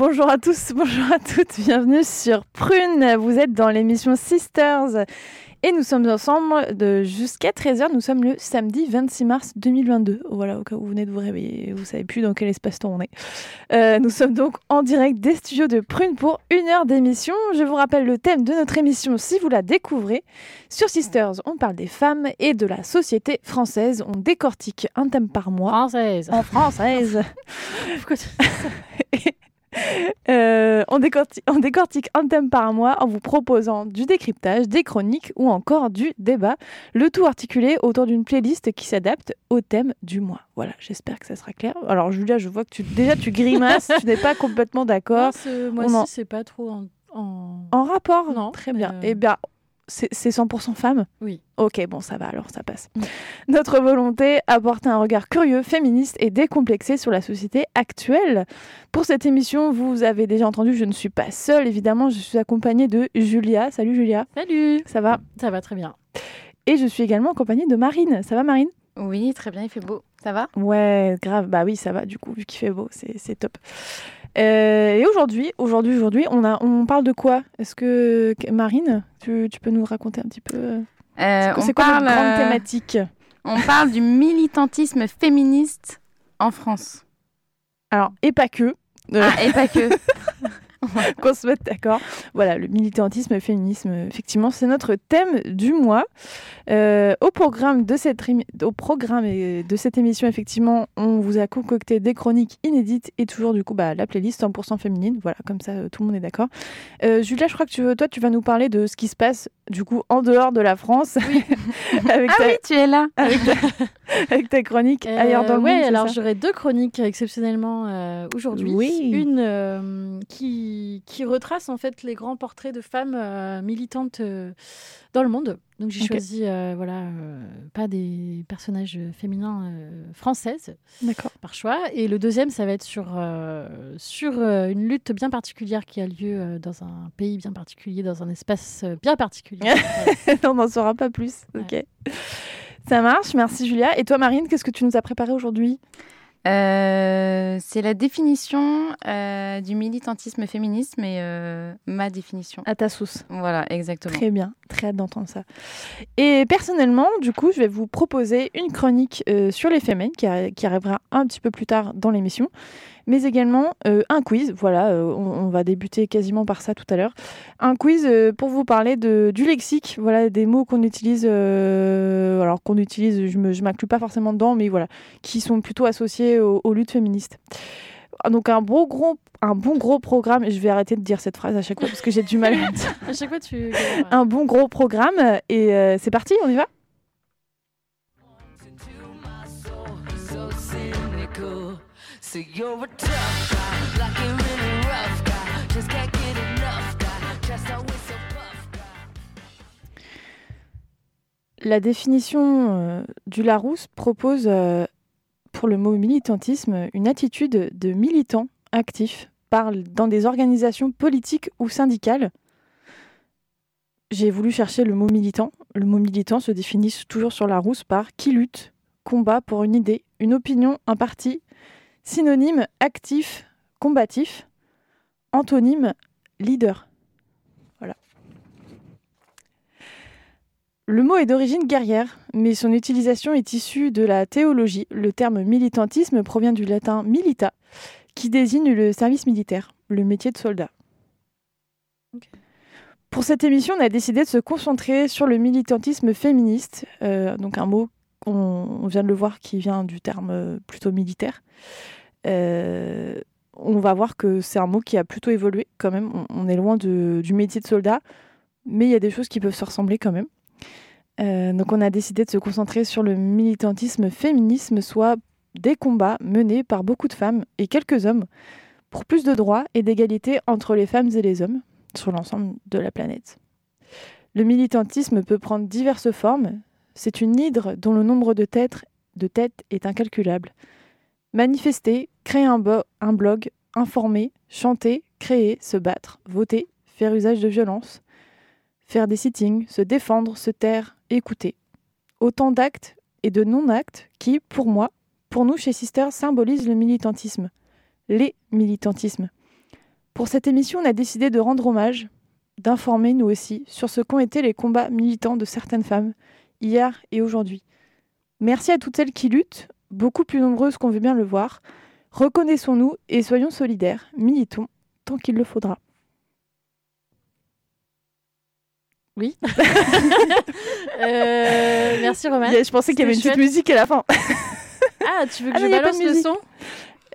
Bonjour à tous, bonjour à toutes, bienvenue sur Prune. Vous êtes dans l'émission Sisters et nous sommes ensemble de jusqu'à 13h. Nous sommes le samedi 26 mars 2022. Voilà, au cas où vous venez de vous réveiller, vous savez plus dans quel espace-temps on est. Euh, nous sommes donc en direct des studios de Prune pour une heure d'émission. Je vous rappelle le thème de notre émission si vous la découvrez. Sur Sisters, on parle des femmes et de la société française. On décortique un thème par mois. Française. En française. Euh, on, décortique, on, décortique, un thème par mois en vous proposant du décryptage, des chroniques ou encore du débat, le tout articulé autour d'une playlist qui s'adapte au thème du mois. Voilà, j'espère que ça sera clair. Alors Julia, je vois que tu, déjà tu grimaces, tu n'es pas complètement d'accord. Moi aussi, c'est pas trop en, en... en... rapport. Non. Très bien. Euh... Eh bien, c'est 100% femme? Oui. Ok, bon, ça va, alors ça passe. Notre volonté, apporter un regard curieux, féministe et décomplexé sur la société actuelle. Pour cette émission, vous avez déjà entendu, je ne suis pas seule, évidemment, je suis accompagnée de Julia. Salut Julia. Salut. Ça va? Ça va très bien. Et je suis également accompagnée de Marine. Ça va Marine? Oui, très bien, il fait beau. Ça va? Ouais, grave. Bah oui, ça va, du coup, vu qu'il fait beau, c'est top. Euh, et aujourd'hui, aujourd'hui, aujourd'hui, on, a, on parle de quoi? Est-ce que Marine, tu, tu, peux nous raconter un petit peu euh, C'est quoi parle, grande thématique? On parle du militantisme féministe en France. Alors, et pas que. Ah, et pas que. qu'on se mette d'accord. Voilà, le militantisme le féminisme, effectivement, c'est notre thème du mois. Euh, au, programme de cette au programme de cette émission, effectivement, on vous a concocté des chroniques inédites et toujours, du coup, bah, la playlist 100% féminine. Voilà, comme ça, tout le monde est d'accord. Euh, Julia, je crois que tu toi, tu vas nous parler de ce qui se passe, du coup, en dehors de la France. Oui. avec ah ta, oui, tu es là. Avec ta, avec ta chronique euh, ailleurs dans le ouais, monde. alors j'aurai deux chroniques exceptionnellement euh, aujourd'hui. Oui. Une euh, qui, qui retrace en fait les grands portraits de femmes euh, militantes euh, dans le monde. Donc j'ai choisi euh, voilà euh, pas des personnages féminins euh, françaises D'accord. par choix. Et le deuxième, ça va être sur euh, sur euh, une lutte bien particulière qui a lieu euh, dans un pays bien particulier, dans un espace euh, bien particulier. On n'en saura pas plus. Ok. Ça marche, merci Julia. Et toi, Marine, qu'est-ce que tu nous as préparé aujourd'hui? Euh, c'est la définition euh, du militantisme féministe, mais euh, ma définition. À ta sauce. Voilà, exactement. Très bien, très hâte d'entendre ça. Et personnellement, du coup, je vais vous proposer une chronique euh, sur les femmes qui, arri- qui arrivera un petit peu plus tard dans l'émission, mais également euh, un quiz. Voilà, euh, on, va débuter quasiment par ça tout à l'heure. Un quiz pour vous parler de, du lexique, voilà, des mots qu'on utilise, alors qu'on utilise, je ne m'inclus pas forcément dedans, mais voilà, qui sont plutôt associés aux luttes féministes. Donc un beau gros, un bon gros programme. Je vais arrêter de dire cette phrase à chaque fois parce que j'ai du mal à dire à chaque fois, tu un bon gros programme et euh, c'est parti, on y va? La définition euh, du Larousse propose euh, pour le mot militantisme une attitude de militant actif parle dans des organisations politiques ou syndicales. J'ai voulu chercher le mot militant. Le mot militant se définit toujours sur Larousse par qui lutte, combat pour une idée, une opinion, un parti. Synonyme actif, combatif. Antonyme leader. Le mot est d'origine guerrière, mais son utilisation est issue de la théologie. Le terme militantisme provient du latin milita, qui désigne le service militaire, le métier de soldat. Pour cette émission, on a décidé de se concentrer sur le militantisme féministe, euh, donc un mot qu'on on vient de le voir qui vient du terme euh, plutôt militaire. Euh, on va voir que c'est un mot qui a plutôt évolué quand même. On, on est loin de- du métier de soldat, mais il y a des choses qui peuvent se ressembler quand même. Euh, donc on a décidé de se concentrer sur le militantisme féminisme, soit des combats menés par beaucoup de femmes et quelques hommes pour plus de droits et d'égalité entre les femmes et les hommes sur l'ensemble de la planète. Le militantisme peut prendre diverses formes. C'est une hydre dont le nombre de têtes, de têtes est incalculable. Manifester, créer un, un blog, informer, chanter, créer, se battre, voter, faire usage de violence, faire des sittings, se défendre, se taire, écouter. Autant d'actes et de non-actes qui, pour moi, pour nous chez Sisters, symbolisent le militantisme. Les militantismes. Pour cette émission, on a décidé de rendre hommage, d'informer nous aussi sur ce qu'ont été les combats militants de certaines femmes, hier et aujourd'hui. Merci à toutes celles qui luttent, beaucoup plus nombreuses qu'on veut bien le voir. Reconnaissons-nous et soyons solidaires, militons tant qu'il le faudra. Oui. Euh, merci Romain. Je pensais qu'il y avait une petite musique à la fin. Ah, tu veux que Ah je balance le son?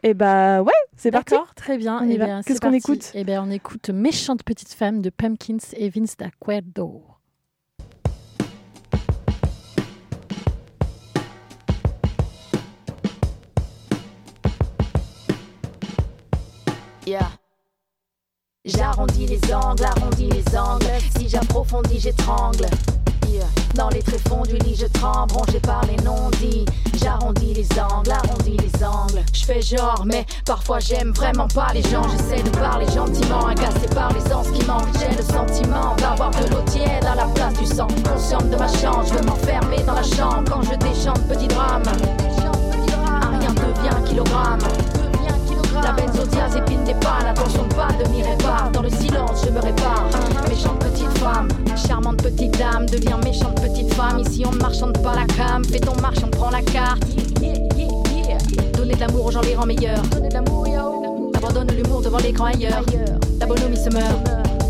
Et bah ouais, c'est parti. D'accord, très bien. On y Eh va. bien, Qu'est-ce qu'on écoute? Eh bien, on écoute Méchante petite femme de Pumpkins et Vince d'Acuerdo. Yeah. J'arrondis les angles, arrondis les angles. Si j'approfondis, j'étrangle. Dans les tréfonds du lit, je tremble, rongé par les non-dits. J'arrondis les angles, arrondis les angles. Je fais genre, mais parfois j'aime vraiment pas les gens. J'essaie de parler gentiment, agacé par les anses qui manquent. J'ai le sentiment d'avoir de l'eau tiède à la place du sang. Consciente de ma chance, je veux m'enfermer dans la chambre quand je déchante petit drame. Un rien devient kilogramme. La benzodiazépine épine des pannes, attention de pas de m'y répare. Dans le silence, je me répare. Méchante petite femme, charmante petite dame, devient méchante petite femme. Ici, on ne marchande pas la cam. Fais ton marche, on prend la carte. Yeah, yeah, yeah. Donner de l'amour aux gens les rend meilleurs. Abandonne l'humour devant l'écran ailleurs. La bonhomie se meurt.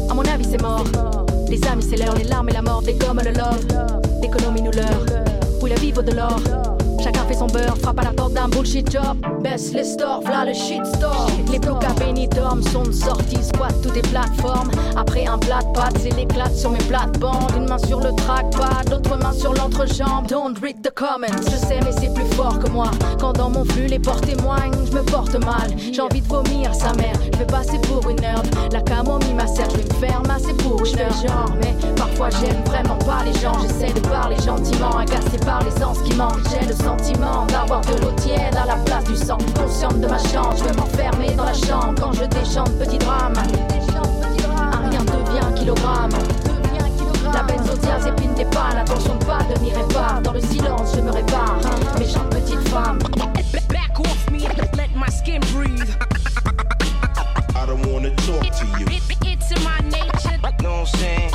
À mon avis, c'est mort. Les amis, c'est l'heure, les larmes et la mort dégomment le love. L'économie nous leurre. Oui, la vie vaut de l'or. Chacun fait son beurre, frappe à la porte d'un bullshit job. Baisse les stores, v'là le shitstorm. Les Benidorm sont de sortie, squat toutes les plateformes. Après un plat de pâtes, c'est l'éclat sur mes plates-bandes. Une main sur le trackpad, l'autre main sur l'entrejambe. Don't read the comments, je sais, mais c'est plus fort que moi. Quand dans mon flux, les portes témoignent, je me porte mal. J'ai envie de vomir sa mère, je vais passer pour une herbe. La camomille m'assère, je vais me faire masser pour une heure. genre, mais parfois j'aime vraiment pas les gens. J'essaie de parler gentiment, agacé par les sens qui manquent. J'ai le sentiment d'avoir de l'eau tiède à la place du sang. Consciente de ma chance, je veux m'enfermer dans la chambre quand je déchante petit drame. Un rien devient kilogramme. La benzodiazépine des pannes, attention de pas de m'y répare. Dans le silence, je me répare. Méchante petite femme. Back off me, let my skin breathe. I don't wanna talk to you. It, it's in my nature. Know what I'm saying?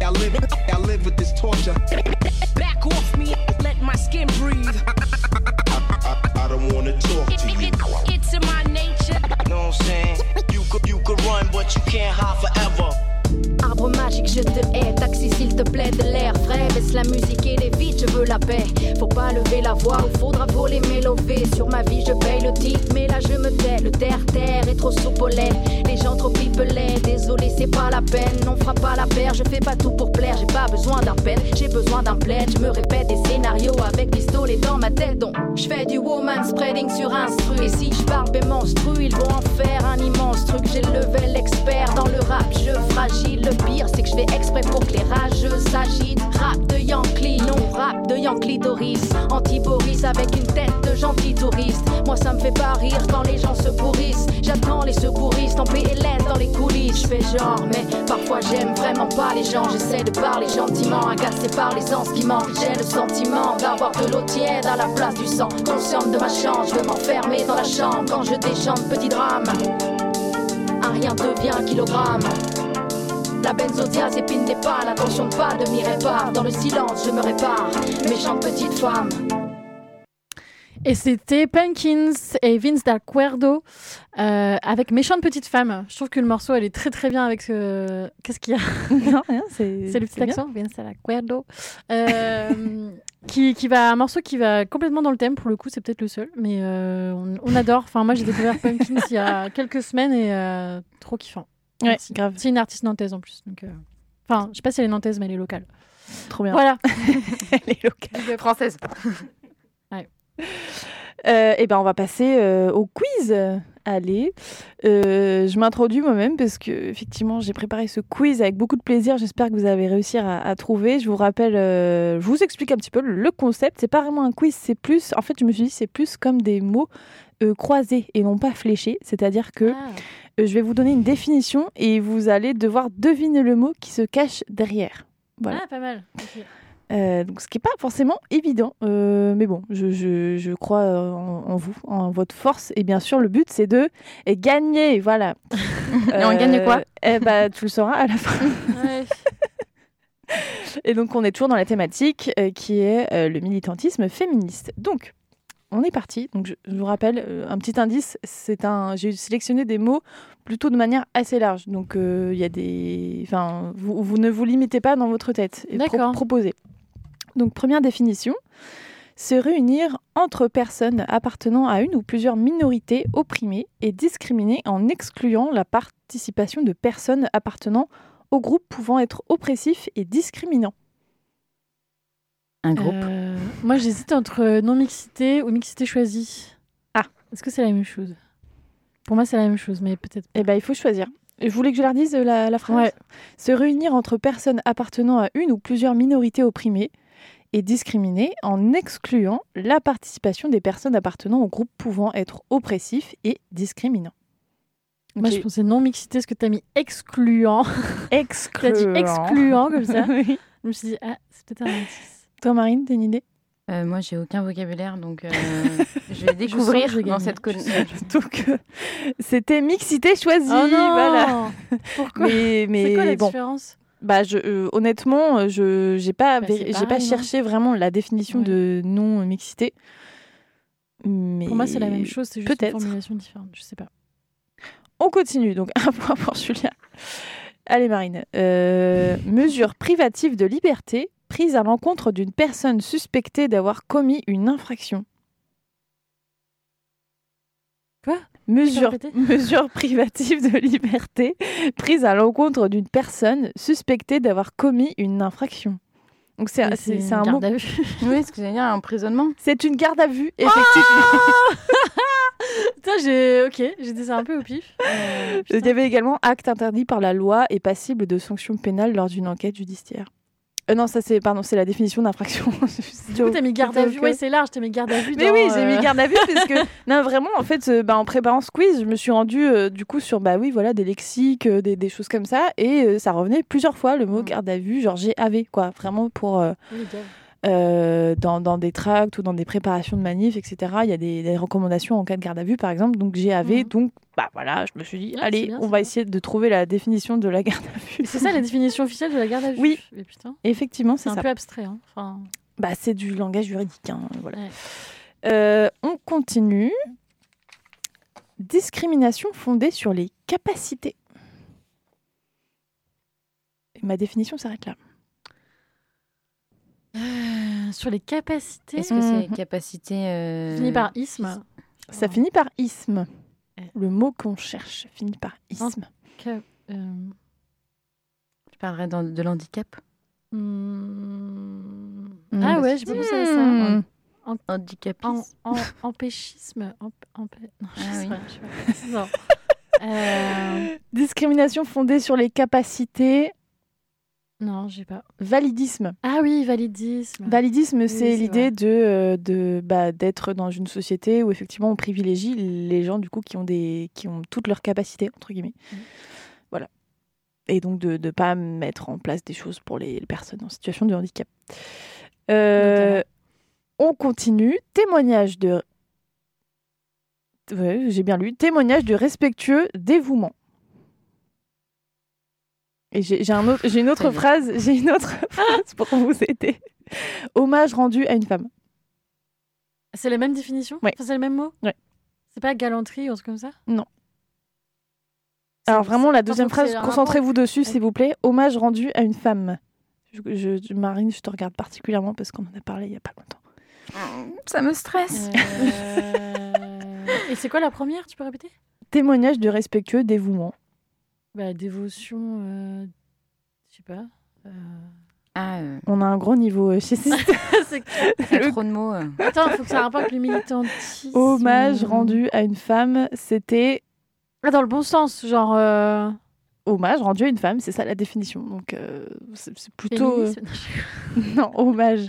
I live, I live with this torture. Back off me, let my skin breathe. You can't hide forever. Magique, je te hais. Taxi, s'il te plaît, de l'air frais. Baisse la musique et les vides, je veux la paix. Faut pas lever la voix ou faudra voler mes lovés. Sur ma vie, je paye le titre, mais là je me tais. Le terre-terre est trop lait. Les gens trop pipelets. Désolé, c'est pas la peine. On fera pas la paire, je fais pas tout pour plaire. J'ai pas besoin d'un pen, j'ai besoin d'un plaid. Je me répète des scénarios avec pistolet dans ma tête. Donc, je fais du woman spreading sur instru. Et si je ben monstru, ils vont en faire un immense truc. J'ai le level expert dans le rap, je fragile. Le pire, c'est que je fais exprès pour que les rageux s'agitent. Rap de Yankee, non rap de Yankee Doris. Anti-Boris avec une tête de gentil touriste. Moi, ça me fait pas rire quand les gens se pourrissent. J'attends les secouristes en PLS dans les coulisses. Je fais genre, mais parfois j'aime vraiment pas les gens. J'essaie de parler gentiment, agacé par les sens qui manquent. J'ai le sentiment d'avoir de l'eau tiède à la place du sang. Consciente de ma chance, je veux m'enfermer dans la chambre quand je déchante petit drame. Un rien devient kilogramme. La benzodiazépine des pannes, attention de pas de m'y répare. Dans le silence, je me répare. Méchante petite femme. Et c'était Pumpkins et Vince d'Acuerdo euh, avec Méchante petite femme. Je trouve que le morceau, elle est très très bien avec ce. Qu'est-ce qu'il y a? Non, rien, c'est. C'est le petit bien. accent, Vince d'Acuerdo. Euh, qui, qui va un morceau qui va complètement dans le thème pour le coup, c'est peut-être le seul, mais euh, on, on adore. Enfin, moi j'ai découvert Pumpkins il y a quelques semaines et euh, trop kiffant. Ouais, Merci. grave. C'est une artiste nantaise en plus. Donc, euh, Enfin, je sais pas si elle est nantaise, mais elle est locale. Trop bien. Voilà. Elle est locale. Française. Euh, et ben on va passer euh, au quiz. Allez, Euh, je m'introduis moi-même parce que effectivement j'ai préparé ce quiz avec beaucoup de plaisir. J'espère que vous avez réussi à, à trouver. Je vous rappelle, je vous explique un petit peu le concept. C'est pas vraiment un quiz, c'est plus. En fait, je me suis dit c'est plus comme des mots croisés et non pas fléchés. C'est-à-dire que Ah. Euh, je vais vous donner une définition et vous allez devoir deviner le mot qui se cache derrière. Voilà. Ah, pas mal. Euh, donc, ce qui n'est pas forcément évident. Euh, mais bon, je, je- je crois en, en vous, en votre force. Et bien sûr, le but, c'est de gagner. Voilà. Et on gagne quoi Eh ben, tu le sauras à la fin. Ouais. Et donc, on est toujours dans la thématique qui est le militantisme féministe. Donc, on est parti. Donc, je, vous rappelle, euh, un petit indice, c'est un. J'ai sélectionné des mots plutôt de manière assez large. Donc, euh, il y a des. Enfin, vous, vous ne vous limitez pas dans votre tête. Et pro- proposez. Donc, première définition se réunir entre personnes appartenant à une ou plusieurs minorités opprimées et discriminées en excluant la participation de personnes appartenant au groupe pouvant être oppressif et discriminant. Un groupe. Euh, moi, j'hésite entre non-mixité ou mixité choisie. Ah. Est-ce que c'est la même chose? Pour moi, c'est la même chose, mais peut-être pas. Eh ben, il faut choisir. Vous voulez que je la redise, euh, la, la phrase? Ouais. Se réunir entre personnes appartenant à une ou plusieurs minorités opprimées et discriminées en excluant la participation des personnes appartenant au groupe pouvant être oppressif et discriminant. Moi, je pensais non-mixité, parce que tu as mis excluant. Tu as excluant. dit excluant comme ça. Oui. Je me suis dit, ah, c'est peut-être un. Toi, Marine, t'as une idée? Euh, moi, j'ai aucun vocabulaire, donc euh, je vais découvrir je dans cette con- Donc, euh, c'était mixité choisie. Oh non voilà. Pourquoi? Mais, mais C'est quoi la bon, différence? Bah, je, honnêtement, je j'ai pas, Bah, j'ai pas cherché vraiment la définition Ouais. de non mixité. Mais Pour moi, c'est la même chose, c'est juste une formulation différente. Je sais pas. On continue, donc un point pour Julia. Allez Marine. Mesure privative de liberté prise à l'encontre d'une personne suspectée d'avoir commis une infraction. Quoi? Mesure, privative de liberté prise à l'encontre d'une personne suspectée d'avoir commis une infraction. Donc c'est un mot. garde à vue. Oui, ce que j'allais dire, un emprisonnement. C'est une garde à vue, effectivement. Putain, j'ai. Ok, j'ai dit ça un peu au pif. Euh, Il y avait également acte interdit par la loi et passible de sanctions pénales lors d'une enquête judiciaire. Euh, non, ça c'est pardon, c'est la définition d'infraction. Du coup, t'as mis garde à vue. Ouais, c'est large, t'as mis garde à vue. Mais dans, oui, j'ai euh, mis garde à vue parce que non vraiment en fait euh, bah, en préparant ce quiz, je me suis rendue euh, du coup sur bah oui voilà des lexiques, des, des choses comme ça et ça revenait plusieurs fois le mot Mm. garde à vue, genre GAV quoi, vraiment pour oui. Euh, dans, dans des tracts ou dans des préparations de manifs, etc. Il y a des, des recommandations en cas de garde à vue, par exemple. Donc GAV, Mhm. donc bah voilà, je me suis dit, Ouais, allez, bien, on va bien. essayer de trouver la définition de la garde à vue. C'est ça la définition officielle de la garde à vue Oui. Putain, Effectivement, c'est c'est un ça. peu abstrait. Hein. Enfin, Bah, c'est du langage juridique. hein, voilà. Ouais. Euh, on continue. Discrimination fondée sur les capacités. Et ma définition s'arrête là. Euh, sur les capacités. Est-ce que c'est Mhm. capacité. euh, Fini par isme. Ça finit par isme. Ouais. Le mot qu'on cherche finit par isme. Cap- euh, Je parlerais dans- de l'handicap. hmm, Hmm. Ah ouais, j'ai pas pensé à ça. Hmm. Handicapisme. En, en, empêchisme. emp- empê- Non, je Ah sais oui. pas. je sais pas. Non. Euh, Discrimination fondée sur les capacités. Non, j'ai pas. Validisme. Ah oui, validisme. Validisme, Oui, c'est l'idée de, euh, de bah, d'être dans une société où effectivement on privilégie les gens du coup qui ont des qui ont toutes leurs capacités entre guillemets. Mhm. Voilà. Et donc de ne pas mettre en place des choses pour les, les personnes en situation de handicap. Euh, on continue. Témoignage de Ouais, j'ai bien lu. Témoignage de respectueux dévouement. Et j'ai j'ai un autre, j'ai une autre phrase, j'ai une autre phrase pour vous aider. Hommage rendu à une femme. C'est la même définition? Ouais. Enfin, C'est le même mot? Ouais. C'est pas galanterie ou un truc comme ça? Non. Alors vraiment la deuxième phrase, concentrez-vous dessus s'il vous plaît. Hommage rendu à une femme. Je, je- je- Marine, je te regarde particulièrement parce qu'on en a parlé il y a pas longtemps. Ça me stresse. Euh, Et c'est quoi la première? Tu peux répéter? Témoignage de respectueux dévouement. Bah, Dévotion. euh, Je sais pas. euh, Ah, euh, On a un gros niveau euh, chez il a trop de mots. euh. Attends, faut que ça rapporte le militantisme. Hommage rendu à une femme, c'était Ah, dans le bon sens, genre. euh, hommage rendu à une femme, c'est ça la définition. Donc euh, c'est plutôt euh, non hommage.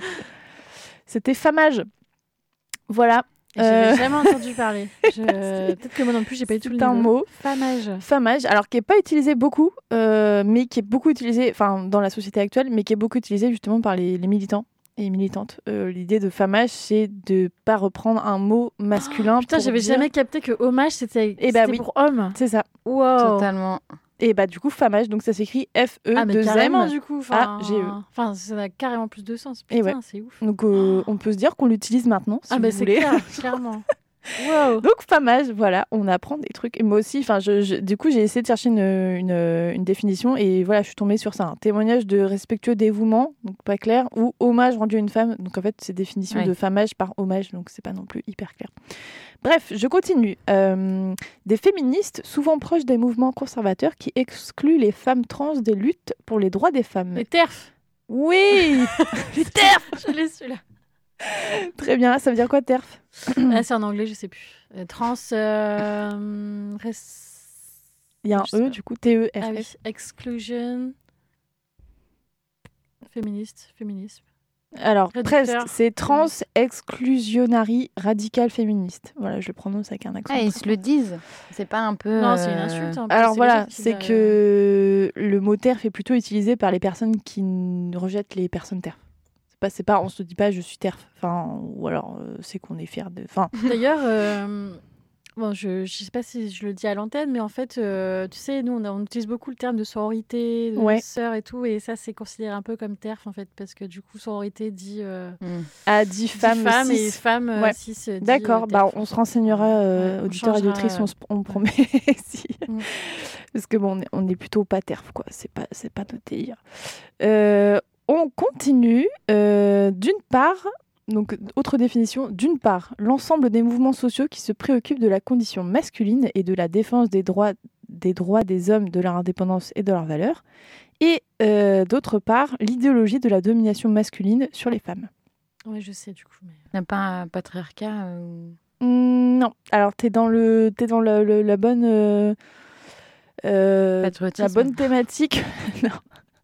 C'était famage. Voilà, J'avais Euh. jamais entendu parler. Je- Peut-être que moi non plus, j'ai pas eu tout le c'est un mot. Famage. Famage, alors qui est pas utilisé beaucoup, euh, mais qui est beaucoup utilisé, enfin dans la société actuelle, mais qui est beaucoup utilisé justement par les, les militants et militantes. Euh, L'idée de famage, c'est de pas reprendre un mot masculin. Putain, j'avais dire- jamais capté que hommage c'était Eh bah oui. pour homme. C'est ça. Wow. Totalement. Et bah du coup famage, donc ça s'écrit F E Ah, mais 2 carrément, M. du coup. Enfin, A, G, E. Enfin, ça a carrément plus de sens. Et Putain, ouais. c'est ouf. Donc euh, on peut se dire qu'on l'utilise maintenant, si ah, vous bah c'est clair, clairement. Wow. Donc famage, voilà, on apprend des trucs. Et moi aussi, enfin, je, je- du coup, j'ai essayé de chercher une, une, une définition et voilà, je suis tombée sur ça. Un témoignage de respectueux dévouement, donc pas clair, ou hommage rendu à une femme. Donc en fait, c'est définition Ouais. de famage par hommage, donc c'est pas non plus hyper clair. Bref, je continue. Euh, des féministes, souvent proches des mouvements conservateurs, qui excluent les femmes trans des luttes pour les droits des femmes. Les terfs. Oui, les terfs. Je l'ai celui-là. Très bien. Ça veut dire quoi, terf? Ah, c'est en anglais, je sais plus. Euh, trans. euh, res- Il y a un Je E, pas. du coup, T E F Ah oui, exclusion. Féministe, féminisme. Alors, presque, c'est trans exclusionary radical féministe. Voilà, je le prononce avec un accent. Ah, ils se le disent. C'est pas un peu. Non, c'est une euh, insulte. hein, Alors les voilà, c'est que le mot TERF est plutôt utilisé par les personnes qui rejettent les personnes TERF. C'est pas, c'est pas, on se dit pas je suis TERF. Enfin, ou alors euh, c'est qu'on est fier de. Enfin, D'ailleurs, euh, bon, je ne sais pas si je le dis à l'antenne, mais en fait, euh, tu sais, nous, on, a- on utilise beaucoup le terme de sororité, de Ouais. sœur et tout, et ça, c'est considéré un peu comme TERF, en fait, parce que du coup, sororité dit, euh, à 10 dit femmes, femme et femme Ouais. euh, D'accord, bah, on se renseignera, euh, Ouais, on auditeurs et auditrices, on, se- on promet. si. Mm. Parce que bon, on est, on est plutôt pas TERF, quoi. C'est pas, c'est pas notre délire. On continue. euh, d'une part, donc autre définition, d'une part, l'ensemble des mouvements sociaux qui se préoccupent de la condition masculine et de la défense des droits des droits des hommes, de leur indépendance et de leurs valeurs. Et euh, d'autre part, l'idéologie de la domination masculine sur les femmes. Ouais, je sais, du coup. Mais... Il n'y a pas un patriarcat euh, ou- Hmm, non. Alors, t'es dans, le, t'es dans le- le- la bonne. euh, euh, la bonne thématique. non.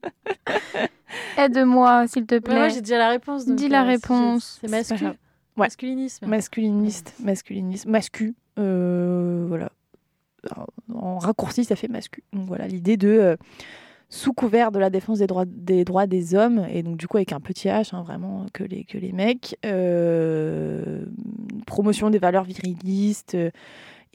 Aide-moi, s'il te plaît. moi, j'ai déjà la réponse. donc, Dis la euh, j'ai- réponse. C'est masculin. Ouais. Masculinisme. Masculiniste, masculiniste, mascu. euh, voilà. En, raccourci, ça fait mascu. Donc voilà, l'idée de. euh, sous couvert de la défense des droits des, droits des hommes, et donc du coup avec un petit H, hein, vraiment, que les, que les mecs, promotion des valeurs virilistes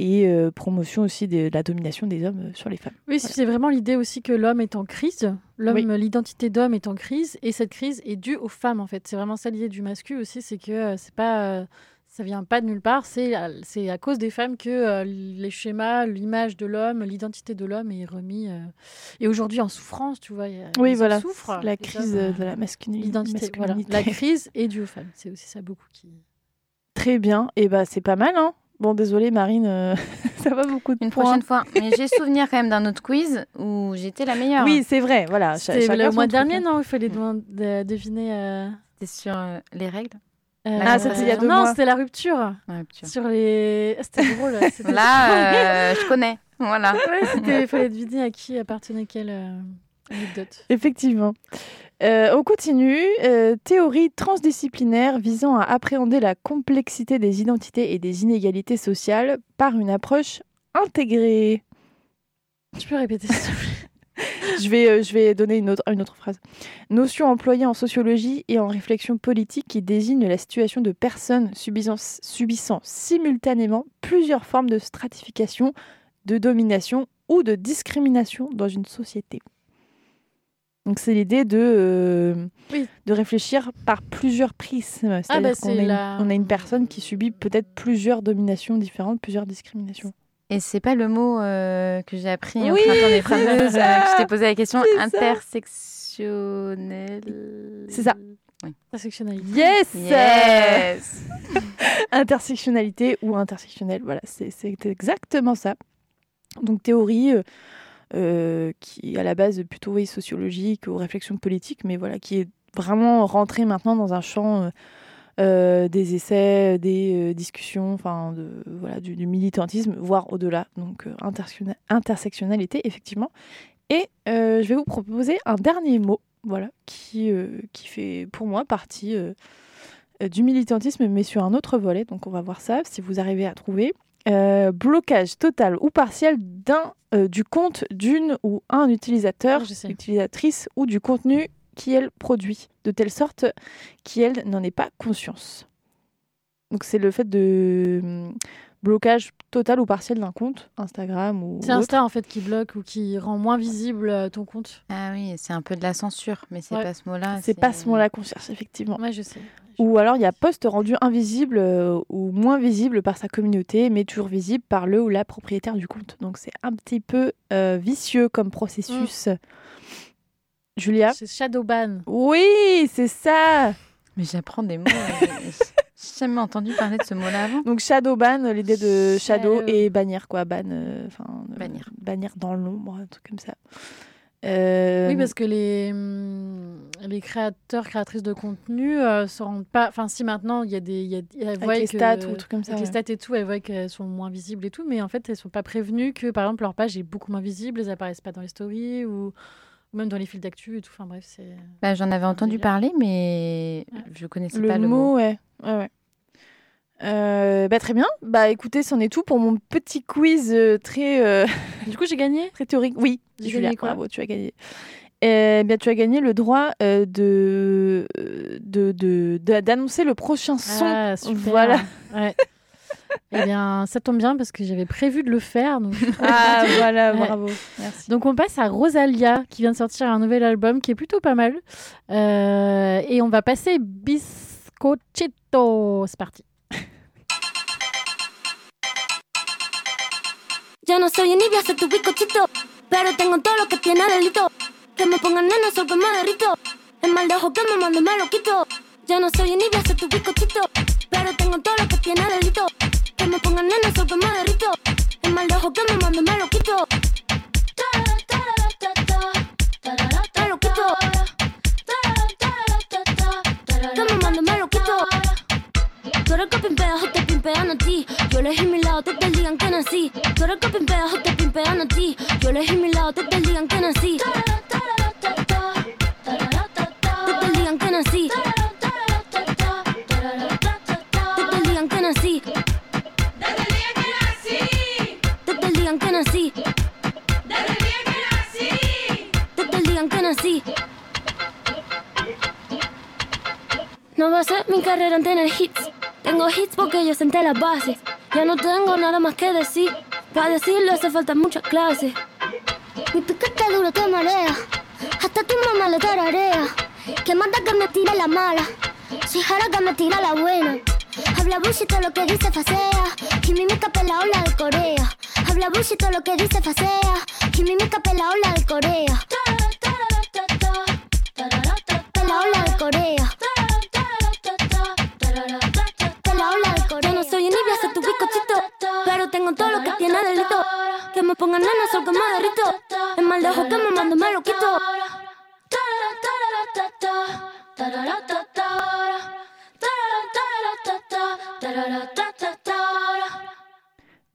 et euh, promotion aussi de, la domination des hommes euh, sur les femmes. Oui, Voilà. c'est vraiment l'idée aussi que l'homme est en crise. L'homme, Oui. l'identité d'homme est en crise, et cette crise est due aux femmes en fait. C'est vraiment ça l'idée du masculin aussi, c'est que euh, c'est pas, euh, ça vient pas de nulle part. C'est, euh, c'est à cause des femmes que les schémas, l'image de l'homme, l'identité de l'homme est remis. et aujourd'hui en souffrance, tu vois. il y a- Oui, voilà, souffrent, la crise hommes, de la masculinité. l'identité. Voilà. masculinité. La crise est due aux femmes. C'est aussi ça beaucoup qui. Très bien, et bah c'est pas mal, hein. Bon, désolé Marine, euh, ça va beaucoup de Une points. prochaine fois. Mais j'ai souvenir quand même d'un autre quiz où j'étais la meilleure. Oui, c'est vrai, voilà. C'était le mois dernier, non Il fallait de- deviner. euh, C'était sur euh, les règles. euh, Ah, c'était il y a deux non, mois. c'était la rupture. La rupture. Sur les. Ah, C'était drôle. c'était- Là, euh, je connais. Voilà. Ouais. Il fallait deviner à qui appartenait quelle euh, anecdote. Effectivement. Euh, on continue. Euh, théorie transdisciplinaire visant à appréhender la complexité des identités et des inégalités sociales par une approche intégrée. Tu peux répéter s'il te plaît? Je vais, euh, je vais donner une autre, une autre phrase. Notion employée en sociologie et en réflexion politique qui désigne la situation de personnes subissant, subissant simultanément plusieurs formes de stratification, de domination ou de discrimination dans une société. Donc c'est l'idée de, euh, Oui. de réfléchir par plusieurs prismes. C'est-à-dire bah, qu'on c'est a, une- la- on a une personne qui subit peut-être plusieurs dominations différentes, plusieurs discriminations. Et c'est pas le mot euh, que j'ai appris au Oui, printemps des ça. euh, que je t'ai posé la question C'est ça. intersectionnel. C'est ça. Intersectionnalité. Yes Yes. intersectionnalité ou intersectionnel. Voilà, c'est c'est exactement ça. Donc théorie euh, qui est à la base plutôt sociologique ou réflexion politique, mais voilà, qui est vraiment rentrer maintenant dans un champ euh, euh, des essais, des discussions, enfin voilà du, du militantisme, voire au-delà. Donc intersectionna- intersectionnalité effectivement. Et je vais vous proposer un dernier mot, voilà, qui qui fait pour moi partie du militantisme, mais sur un autre volet. Donc on va voir ça si vous arrivez à trouver. Euh, blocage total ou partiel d'un euh, du compte d'une ou un utilisateur, Ah, utilisatrice ou du contenu qui elle produit, de telle sorte qu'elle n'en ait pas conscience. Donc c'est le fait de hum, blocage total ou partiel d'un compte, Instagram ou C'est. Insta en fait qui bloque ou qui rend moins visible euh, ton compte. Ah oui, c'est un peu de la censure, mais c'est Ouais. pas ce mot-là. C'est pas ce mot-là qu'on cherche effectivement. Ouais, je sais. Ou alors il y a poste rendu invisible euh, ou moins visible par sa communauté, mais toujours visible par le ou la propriétaire du compte. Donc c'est un petit peu euh, vicieux comme processus. Julia C'est Shadowban. Oui, c'est ça Mais j'apprends des mots. J'ai jamais entendu parler de ce mot-là avant. Donc Shadowban, l'idée de shadow Shadow. et bannière quoi, ban, euh, enfin euh, Bannir. bannière dans l'ombre, un truc comme ça. Euh, Oui, parce que les, hum, les créateurs, créatrices de contenu euh, se rendent pas. Enfin, si maintenant il y a des. il Y a, elles avec voient les que- stats ou trucs comme ça. Avec les ouais. stats et tout, elles voient qu'elles sont moins visibles et tout, mais en fait, elles sont pas prévenues que, par exemple, leur page est beaucoup moins visible, elles apparaissent pas dans les stories ou, ou même dans les fils d'actu et tout. Enfin bref, c'est. Bah, J'en avais entendu parler, mais Ouais. je connaissais Le pas le mot, mot. ouais. ouais, ouais. Euh, bah, très bien. Bah écoutez, c'en est tout pour mon petit quiz euh, très euh, Du coup, j'ai gagné. très théorique. Oui, J'ai Julia, bravo, tu as gagné. Eh bien, tu as gagné le droit euh, de de- de- de- d'annoncer le prochain son. Ah, super. Voilà. Ouais. eh bien, ça tombe bien parce que j'avais prévu de le faire. Donc... Ah voilà, Ouais. bravo. Merci. Donc on passe à Rosalia qui vient de sortir un nouvel album qui est plutôt pas mal. Et on va passer Biscochito. C'est parti. Yo no soy envidia, soy tu bizcochito. Pero tengo todo lo que tiene delito. Que me pongan nena, sol que me derrito. El mal de ojo que me mando me lo quito. Yo no soy envidia, soy tu bizcochito. Pero tengo todo lo que tiene delito. Que me pongan nena, sol que me derrito. El mal de ojo que me mando me lo quito. Me lo quito. Que me mando me lo quito. Tú eres que pimpea, o te pimpean a ti. Yo elegí mi lado, te digan que nací. Tú eres el que pimpea, o te pimpean a ti. Yo elegí mi lado, te te digan que nací. Te te digan que nací. Te digan que nací. Te te digan que nací. Te te digan que nací. No va a ser mi carrera en tener hits. Tengo hits porque yo senté las bases. Ya no tengo nada más que decir. Para decirlo hace falta mucha clase. Mi piquete duro te marea. Hasta tu mamá le tararea. Que manda que me tire la mala. Si jara que me tira la buena. Habla bullshit todo lo que dice facea. Y mímica la ola de Corea. Habla bullshit todo lo que dice facea. Y mímica la ola de Corea. La ola de Corea.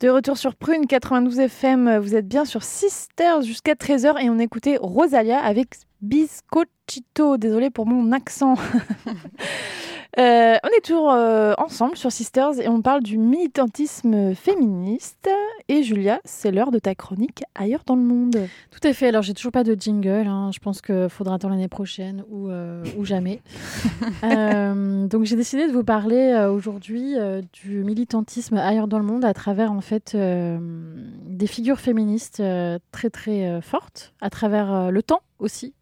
De retour sur Prune 92 FM, vous êtes bien sur Sisters jusqu'à 13h et on écoutait Rosalia avec Biscochito. Désolée pour mon accent. Euh, on est toujours euh, ensemble sur Sisters et on parle du militantisme féministe. Et Julia, c'est l'heure de ta chronique ailleurs dans le monde. Tout à fait. Alors, j'ai toujours pas de jingle. hein. Je pense qu'il faudra attendre l'année prochaine ou, euh, ou jamais. Donc, j'ai décidé de vous parler aujourd'hui du militantisme ailleurs dans le monde à travers en fait des figures féministes très très fortes, à travers le temps aussi.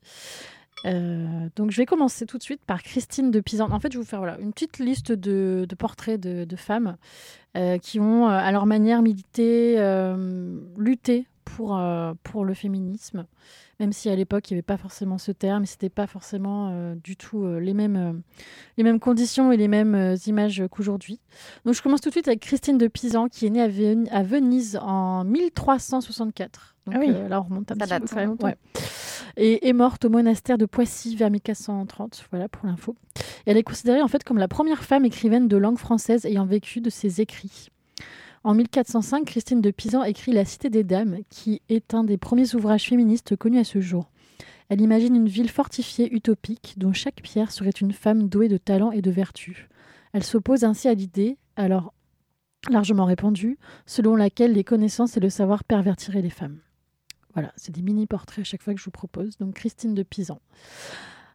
Euh, donc, je vais commencer tout de suite par Christine de Pisan. En fait, je vais vous faire voilà, une petite liste de, portraits de, femmes euh, qui ont, euh, à leur manière, milité, lutté pour, euh, pour le féminisme, même si à l'époque il n'y avait pas forcément ce terme, et c'était pas forcément euh, du tout euh, les, mêmes, les mêmes conditions et les mêmes images qu'aujourd'hui. Donc je commence tout de suite avec Christine de Pisan qui est née à, Ven- à Venise en 1364. Donc Ah oui. là on remonte un Ça petit peu. Ouais. Et est morte au monastère de Poissy vers 1430. Voilà pour l'info. Elle est considérée en fait comme la première femme écrivaine de langue française ayant vécu de ses écrits. En 1405, Christine de Pisan écrit La Cité des Dames, qui est un des premiers ouvrages féministes connus à ce jour. Elle imagine une ville fortifiée utopique dont chaque pierre serait une femme douée de talent et de vertu. Elle s'oppose ainsi à l'idée, alors largement répandue, selon laquelle les connaissances et le savoir pervertiraient les femmes. Voilà, c'est des mini-portraits à chaque fois que je vous propose. Donc Christine de Pisan.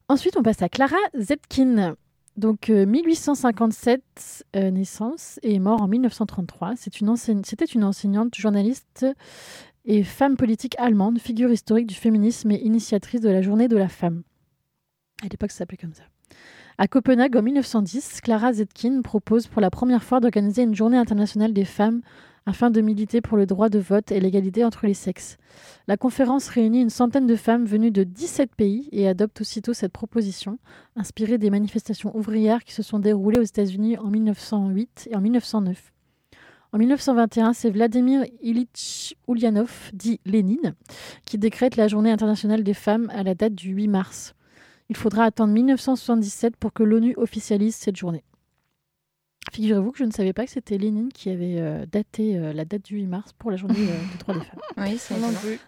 Ensuite, on passe à Clara Zetkin. Donc euh, 1857 euh, naissance et mort en 1933. C'est une enseigne- C'était une enseignante, journaliste et femme politique allemande, figure historique du féminisme et initiatrice de la journée de la femme. À l'époque, ça s'appelait comme ça. À Copenhague, en 1910, Clara Zetkin propose pour la première fois d'organiser une journée internationale des femmes afin de militer pour le droit de vote et l'égalité entre les sexes. La conférence réunit une centaine de femmes venues de 17 pays et adopte aussitôt cette proposition, inspirée des manifestations ouvrières qui se sont déroulées aux États-Unis en 1908 et en 1909. En 1921, c'est Vladimir Ilyich Ulyanov, dit Lénine, qui décrète la journée internationale des femmes à la date du 8 mars. Il faudra attendre 1977 pour que l'ONU officialise cette journée. Figurez-vous que je ne savais pas que c'était Lénine qui avait euh, daté euh, la date du 8 mars pour la journée euh, des droits des femmes. Oui, c'est Non plus.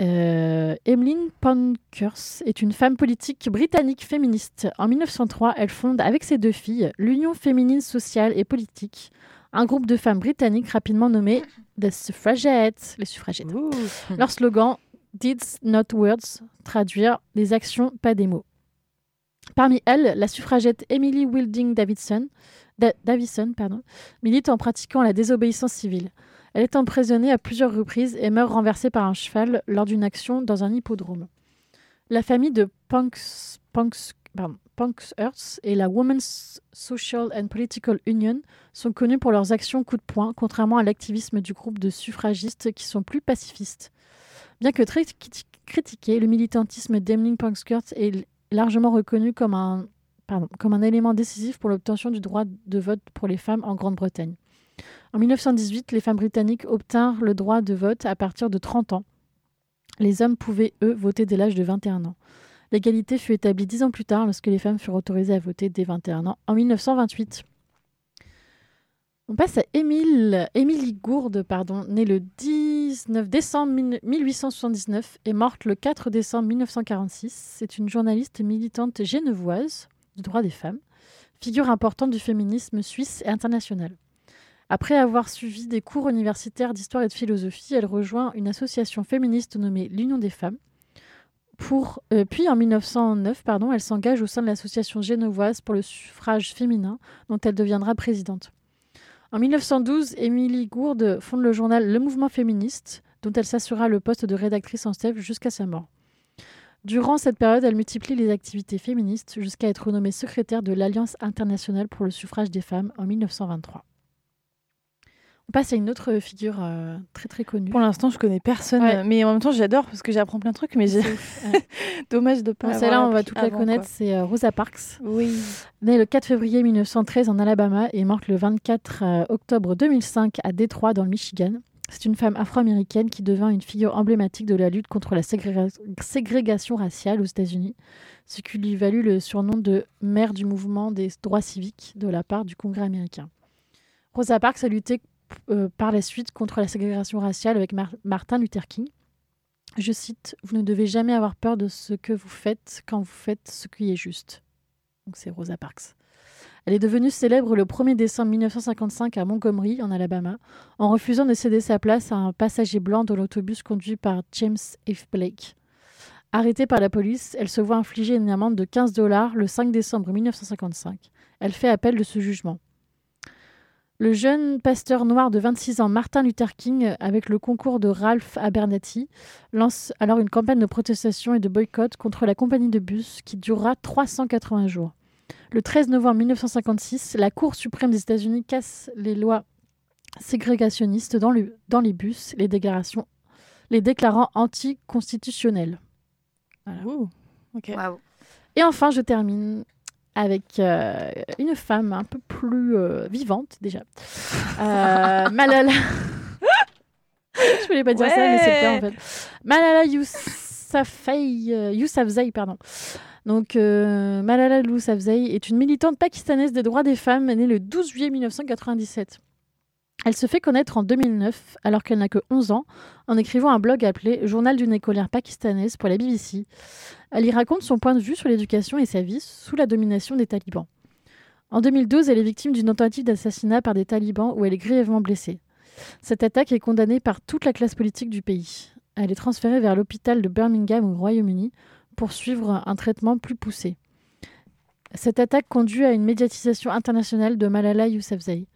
Euh, Emmeline Pankhurst est une femme politique britannique féministe. En 1903, elle fonde avec ses deux filles l'Union féminine sociale et politique, un groupe de femmes britanniques rapidement nommé The Suffragettes, les suffragettes. Ouh. Leur slogan Deeds not words, traduire des actions, pas des mots. Parmi elles, la suffragette Emily Wilding Davidson, Da- Davison milite en pratiquant la désobéissance civile. Elle est emprisonnée à plusieurs reprises et meurt renversée par un cheval lors d'une action dans un hippodrome. La famille de Pankhurst et la Women's Social and Political Union sont connues pour leurs actions coup de poing, contrairement à l'activisme du groupe de suffragistes qui sont plus pacifistes. Bien que très criti- critiqué, le militantisme d'Emmeline Pankhurst est largement reconnu comme un, comme un élément décisif pour l'obtention du droit de vote pour les femmes en Grande-Bretagne. En 1918, les femmes britanniques obtinrent le droit de vote à partir de 30 ans. Les hommes pouvaient, eux, voter dès l'âge de 21 ans. L'égalité fut établie dix ans plus tard lorsque les femmes furent autorisées à voter dès 21 ans, en 1928. On passe à Émilie Gourde, pardon, née le 19 décembre 1879 et morte le 4 décembre 1946. C'est une journaliste militante genevoise du droit des femmes, figure importante du féminisme suisse et international. Après avoir suivi des cours universitaires d'histoire et de philosophie, elle rejoint une association féministe nommée l'Union des femmes. Pour, euh, puis en 1909, pardon, elle s'engage au sein de l'association genevoise pour le suffrage féminin, dont elle deviendra présidente. En 1912, Émilie Gourde fonde le journal Le Mouvement féministe, dont elle s'assura le poste de rédactrice en chef jusqu'à sa mort. Durant cette période, elle multiplie les activités féministes jusqu'à être nommée secrétaire de l'Alliance internationale pour le suffrage des femmes en 1923. On passe à une autre figure euh, très très connue. Pour l'instant, je connais personne, Ouais. mais en même temps, j'adore parce que j'apprends plein de trucs. Mais j'ai dommage de pas. Bon, Celle-là, on va toutes la connaître, c'est euh, Rosa Parks. Oui. Née le 4 février 1913 en Alabama et morte le 24 euh, octobre 2005 à Détroit, dans le Michigan. C'est une femme afro-américaine qui devint une figure emblématique de la lutte contre la ségréga- ségrégation raciale aux États-Unis, ce qui lui valut le surnom de mère du mouvement des droits civiques de la part du Congrès américain. Rosa Parks a lutté euh, par la suite contre la ségrégation raciale avec Mar- Martin Luther King. Je cite Vous ne devez jamais avoir peur de ce que vous faites quand vous faites ce qui est juste. Donc c'est Rosa Parks. Elle est devenue célèbre le 1er décembre 1955 à Montgomery, en Alabama, en refusant de céder sa place à un passager blanc dans l'autobus conduit par James F. Blake. Arrêtée par la police, elle se voit infliger une amende de 15 dollars le 5 décembre 1955. Elle fait appel de ce jugement. Le jeune pasteur noir de 26 ans, Martin Luther King, avec le concours de Ralph Abernathy, lance alors une campagne de protestation et de boycott contre la compagnie de bus qui durera 380 jours. Le 13 novembre 1956, la Cour suprême des États-Unis casse les lois ségrégationnistes dans, le- dans les bus. Les déclarations, les déclarant. Waouh. Et enfin, je termine avec euh, une femme un peu plus euh, vivante déjà. Euh, Malala. je voulais pas dire ça, mais c'est cas en fait. Malala Yousafzai, Yousafzai, pardon. Donc, Malala Yousafzai est une militante pakistanaise des droits des femmes née le 12 juillet 1997. Elle se fait connaître en 2009, alors qu'elle n'a que 11 ans, en écrivant un blog appelé Journal d'une écolière pakistanaise pour la BBC. Elle y raconte son point de vue sur l'éducation et sa vie sous la domination des talibans. En 2012, elle est victime d'une tentative d'assassinat par des talibans où elle est grièvement blessée. Cette attaque est condamnée par toute la classe politique du pays. Elle est transférée vers l'hôpital de Birmingham au Royaume-Uni pour suivre un traitement plus poussé. Cette attaque conduit à une médiatisation internationale de Malala Yousafzai.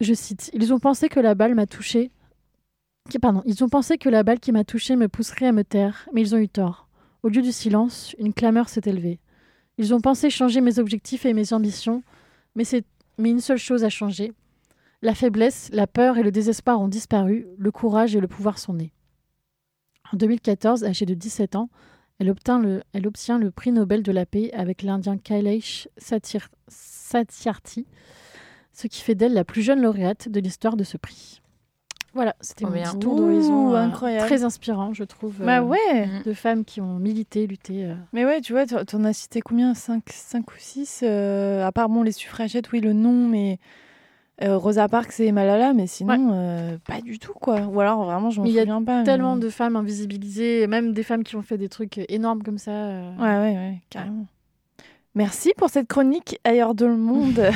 Je cite Ils ont pensé que la balle m'a touché. Ils ont pensé que la balle qui m'a touché me pousserait à me taire, mais ils ont eu tort. Au lieu du silence, une clameur s'est élevée. Ils ont pensé changer mes objectifs et mes ambitions, mais, mais une seule chose a changé. La faiblesse, la peur et le désespoir ont disparu, le courage et le pouvoir sont nés. En 2014, âgée de 17 ans, elle, elle obtient le prix Nobel de la paix avec l'Indien Kailash Satyar- Satyarthi, ce qui fait d'elle la plus jeune lauréate de l'histoire de ce prix. Voilà, c'était Trop mon petit tour d'horizon Ouh, euh, incroyable. très inspirant, je trouve, Bah euh, ouais. De femmes qui ont milité, lutté. euh. Mais ouais, tu vois, tu en as cité combien? 5, ou 6 À part bon, les suffragettes, oui, le nom, mais euh, Rosa Parks et Malala, mais sinon, euh, pas du tout, quoi. Ou alors, vraiment, je m'en Mais il y a souviens pas. mais- Tellement de femmes invisibilisées, même des femmes qui ont fait des trucs énormes comme ça. euh. Ouais, ouais, ouais, carrément. Merci pour cette chronique ailleurs de le monde.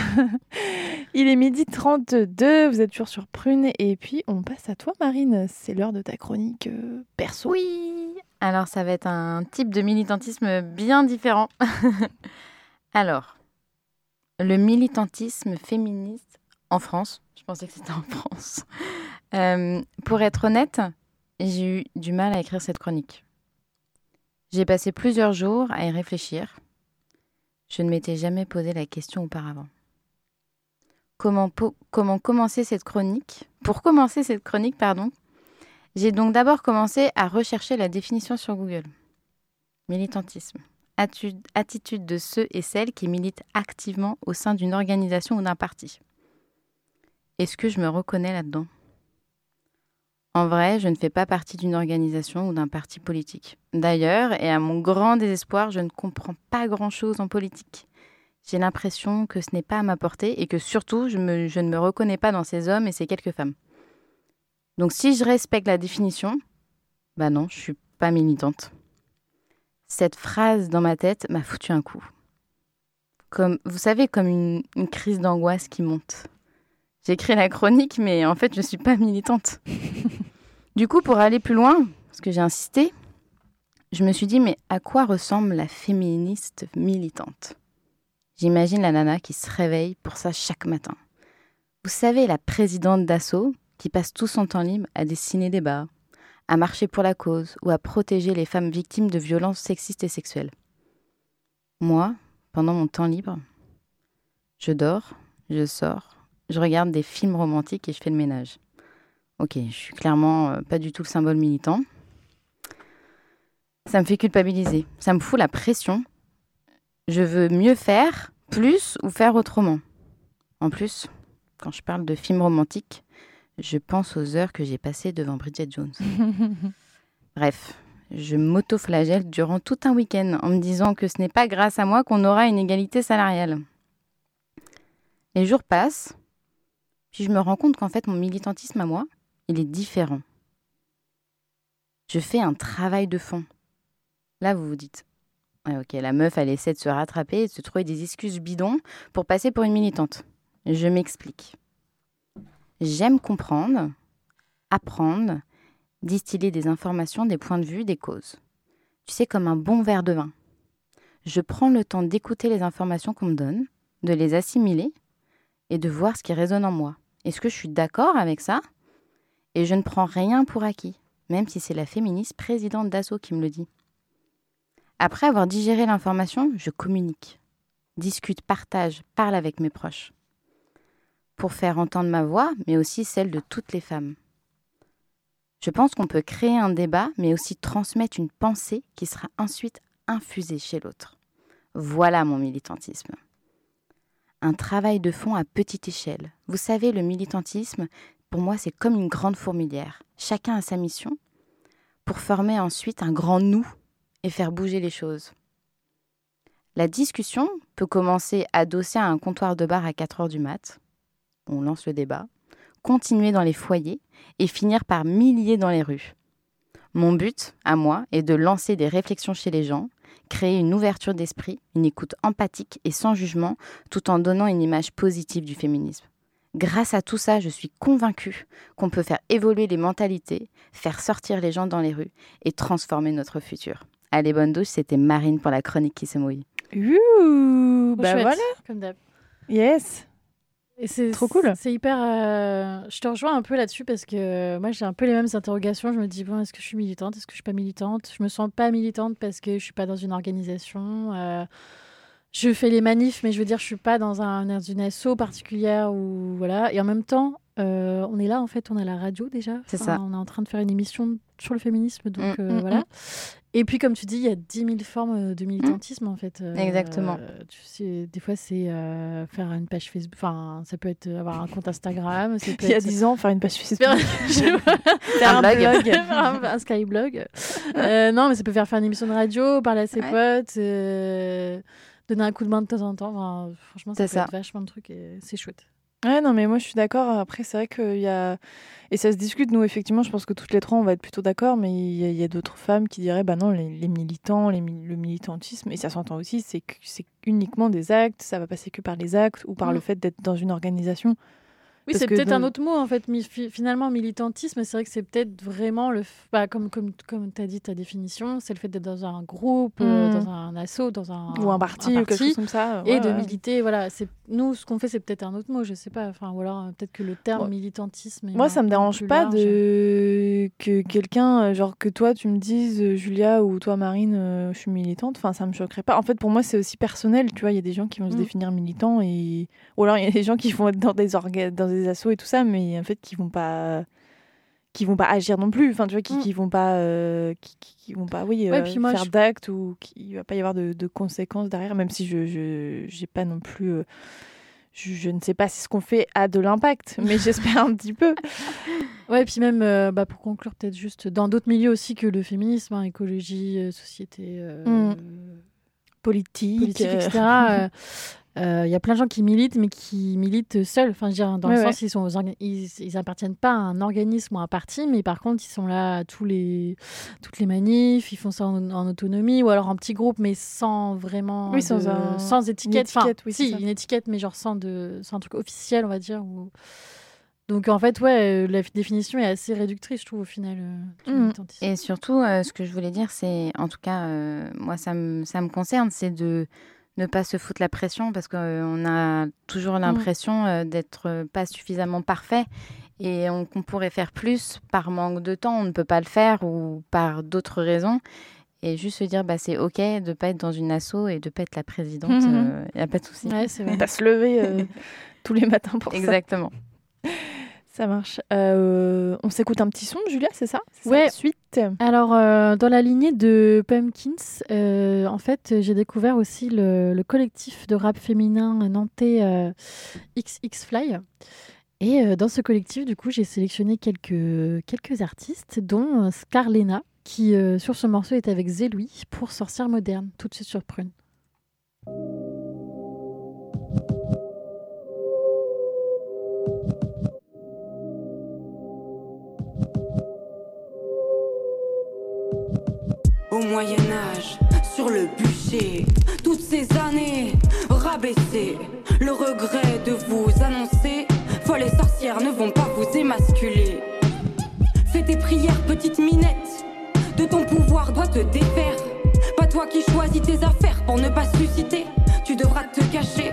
Il est midi 32, vous êtes toujours sur Prune. Et puis, on passe à toi, Marine. C'est l'heure de ta chronique euh, perso. Oui. Alors, ça va être un type de militantisme bien différent. Alors, le militantisme féministe en France. Je pensais que c'était en France. Euh, pour être honnête, j'ai eu du mal à écrire cette chronique. J'ai passé plusieurs jours à y réfléchir. Je ne m'étais jamais posé la question auparavant. Comment, commencer cette chronique Pour commencer cette chronique, pardon, j'ai donc d'abord commencé à rechercher la définition sur Google. Militantisme. Attitude de ceux et celles qui militent activement au sein d'une organisation ou d'un parti. Est-ce que je me reconnais là-dedans? En vrai, je ne fais pas partie d'une organisation ou d'un parti politique. D'ailleurs, et à mon grand désespoir, je ne comprends pas grand-chose en politique. J'ai l'impression que ce n'est pas à ma portée et que surtout, je, me- je ne me reconnais pas dans ces hommes et ces quelques femmes. Donc si je respecte la définition, bah non, je suis pas militante. Cette phrase dans ma tête m'a foutu un coup. Comme, vous savez, comme une, une crise d'angoisse qui monte. J'ai écrit la chronique, mais en fait, je suis pas militante. du coup, pour aller plus loin, parce que j'ai insisté, je me suis dit, mais à quoi ressemble la féministe militante? J'imagine la nana qui se réveille pour ça chaque matin. Vous savez, la présidente d'assaut qui passe tout son temps libre à dessiner des bas, à marcher pour la cause ou à protéger les femmes victimes de violences sexistes et sexuelles. Moi, pendant mon temps libre, je dors, je sors, je regarde des films romantiques et je fais le ménage. Ok, je suis clairement euh, pas du tout le symbole militant. Ça me fait culpabiliser, ça me fout la pression. Je veux mieux faire, plus ou faire autrement. En plus, quand je parle de films romantiques, je pense aux heures que j'ai passées devant Bridget Jones. Bref, je m'auto-flagelle durant tout un week-end en me disant que ce n'est pas grâce à moi qu'on aura une égalité salariale. Les jours passent, puis je me rends compte qu'en fait mon militantisme à moi, il est différent. Je fais un travail de fond. Là, vous vous dites, ok, la meuf, elle essaie de se rattraper et de se trouver des excuses bidons pour passer pour une militante. Je m'explique. J'aime comprendre, apprendre, distiller des informations, des points de vue, des causes. Tu sais, comme un bon verre de vin. Je prends le temps d'écouter les informations qu'on me donne, de les assimiler et de voir ce qui résonne en moi. Est-ce que je suis d'accord avec ça? Et je ne prends rien pour acquis, même si c'est la féministe présidente d'assaut qui me le dit. Après avoir digéré l'information, je communique, discute, partage, parle avec mes proches pour faire entendre ma voix, mais aussi celle de toutes les femmes. Je pense qu'on peut créer un débat, mais aussi transmettre une pensée qui sera ensuite infusée chez l'autre. Voilà mon militantisme. Un travail de fond à petite échelle. Vous savez, le militantisme, pour moi, c'est comme une grande fourmilière. Chacun a sa mission pour former ensuite un grand nous et faire bouger les choses. La discussion peut commencer adossée à un comptoir de bar à 4 heures du mat. On lance le débat. Continuer dans les foyers et finir par milliers dans les rues. Mon but, à moi, est de lancer des réflexions chez les gens, créer une ouverture d'esprit, une écoute empathique et sans jugement, tout en donnant une image positive du féminisme. Grâce à tout ça, je suis convaincue qu'on peut faire évoluer les mentalités, faire sortir les gens dans les rues et transformer notre futur. Allez, bonne douche, c'était Marine pour la chronique qui se mouille. Ouh, bah chouette, voilà. Comme d'hab. Yes. Et c'est Trop cool. C'est hyper. euh, Je te rejoins un peu là-dessus parce que euh, moi j'ai un peu les mêmes interrogations. Je me dis bon, est-ce que je suis militante? Est-ce que je suis pas militante? Je me sens pas militante parce que je suis pas dans une organisation. euh, Je fais les manifs, mais je veux dire, je suis pas dans, un, dans une asso particulière ou voilà. Et en même temps, euh, on est là en fait, on a la radio déjà. C'est Enfin, ça. On est en train de faire une émission sur le féminisme, donc Mm, euh, mm, voilà. mm. Et puis, comme tu dis, il y a 10 000 formes de militantisme, en fait. Euh, Exactement. tu sais, des fois, c'est euh, faire une page Facebook. Enfin, ça peut être euh, avoir un compte Instagram. ça peut Il y a être- 10 ans, faire une page Facebook. Faire- un blog. faire un, un Skyblog. Euh, non, mais ça peut faire faire une émission de radio, parler à ses Ouais. potes, euh, donner un coup de main de temps en temps. Enfin, franchement, ça peut C'est ça. être vachement de trucs et c'est chouette. Ouais, non, mais moi je suis d'accord. Après, c'est vrai qu'il y a. Et ça se discute, nous, effectivement, je pense que toutes les trois, on va être plutôt d'accord, mais il y a, d'autres femmes qui diraient, bah non, les, les militants, les, le militantisme, et ça s'entend aussi, c'est que c'est uniquement des actes, ça va passer que par les actes ou par le fait d'être dans une organisation. Oui, c'est peut-être dans- un autre mot en fait. mi- Finalement, militantisme, c'est vrai que c'est peut-être vraiment le. f- Bah, comme comme, comme tu as dit ta définition, c'est le fait d'être dans un groupe, euh, Mm. dans un asso, dans un. ou un parti, ou quelque chose comme ça. Et de ouais. militer, voilà. Nous, ce qu'on fait, c'est peut-être un autre mot, je sais pas. Enfin, ou alors euh, peut-être que le terme Ouais. militantisme. est Moi, ça un me dérange pas large. de que quelqu'un, euh, genre que toi, tu me dises, Julia ou toi, Marine, euh, je suis militante. Enfin, ça me choquerait pas. En fait, pour moi, c'est aussi personnel. Tu vois, il y a des gens qui vont se Mm. définir militants et ou alors il y a des gens qui vont être dans des orga... dans des assos et tout ça, mais en fait, qui vont pas qui vont pas agir non plus. Enfin, tu vois, qui, Mm. qui vont pas euh, qui, vont pas, oui, Ouais, euh, moi, faire je- d'actes ou qu'il va pas y avoir de, de conséquences derrière. Même si je j'ai pas non plus euh, je, je ne sais pas si ce qu'on fait a de l'impact, mais j'espère un petit peu. Ouais, et puis même, euh, bah, pour conclure, peut-être juste dans d'autres milieux aussi que le féminisme, hein, écologie, société, Mm. Politique, politique, etc. euh, euh, Il y a plein de gens qui militent, mais qui militent seuls. Enfin, je veux dire, dans Ouais, le ouais. sens, ils sont aux ils, ils appartiennent pas à un organisme ou à un parti, mais par contre, ils sont là à tous les, toutes les manifs, ils font ça en, en autonomie ou alors en petit groupe, mais sans vraiment. Oui, sans de- un- sans étiquette. Enfin, étiquette, oui, si, une étiquette, mais genre sans, de, sans un truc officiel, on va dire. ou- Donc, en fait, ouais, euh, la définition est assez réductrice, je trouve, au final. euh, militantisme. Et surtout, euh, ce que je voulais dire, c'est, en tout cas, euh, moi, ça me, ça me concerne, c'est de ne pas se foutre la pression parce qu'on a toujours l'impression euh, d'être euh, pas suffisamment parfait et on, qu'on pourrait faire plus par manque de temps, on ne peut pas le faire ou par d'autres raisons. Et juste se dire, bah, c'est OK de pas être dans une asso et de pas être la présidente, il Mhm. n'y a pas de souci. Ouais, c'est vrai. pas se lever euh, tous les matins pour ça. Exactement. Ça marche. Euh, on s'écoute un petit son, Julia, c'est ça? Ça, Ouais. la Suite. Alors, euh, dans la lignée de Pumpkins, euh, en fait, j'ai découvert aussi le, le collectif de rap féminin nantais XX Fly. Et dans ce collectif, du coup, j'ai sélectionné quelques, quelques artistes, dont Scarlena, qui, sur ce morceau, est avec Zélouis pour Sorcière moderne, tout de suite sur Prune. Moyen Âge, sur le bûcher, toutes ces années rabaissées, le regret de vous annoncer, folles et sorcières ne vont pas vous émasculer. Fais tes prières, petite minette, de ton pouvoir doit te défaire. Pas toi qui choisis tes affaires pour ne pas susciter, tu devras te cacher.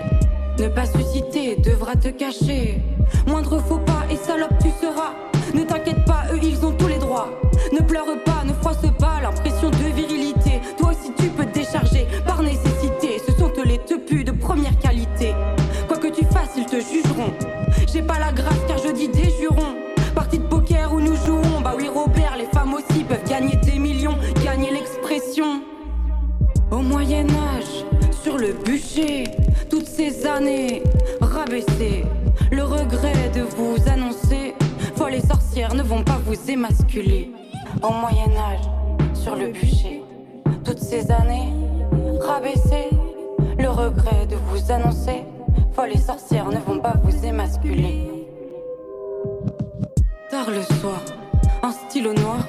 Ne pas susciter devra te cacher. Moindre faux pas et salope tu seras. Ne t'inquiète pas, eux ils ont tous les droits. Ne pleure pas, ne froisse pas l'impression de virilité. Bûcher. Toutes ces années rabaissées, le regret de vous annoncer. Folles et sorcières ne vont pas vous émasculer. Au Moyen-Âge, sur le bûcher. Toutes ces années rabaissées, le regret de vous annoncer. Folles et sorcières ne vont pas vous émasculer. Tard le soir, un stylo noir,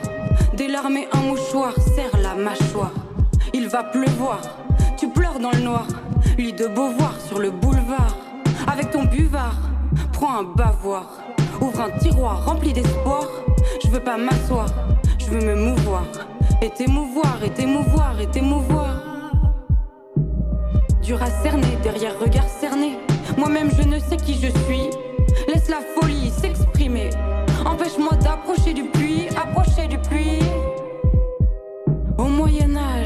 des larmes et un mouchoir serre la mâchoire. Il va pleuvoir, tu pleures dans le noir, lit de Beauvoir sur le boulevard. Avec ton buvard, prends un bavoir, ouvre un tiroir rempli d'espoir. Je veux pas m'asseoir, je veux me mouvoir, et t'émouvoir, et t'émouvoir, et t'émouvoir. Dur à cerner, derrière regard cerné. Moi-même je ne sais qui je suis. Laisse la folie s'exprimer. Empêche-moi d'approcher du puits, approcher du puits. Au Moyen-Âge,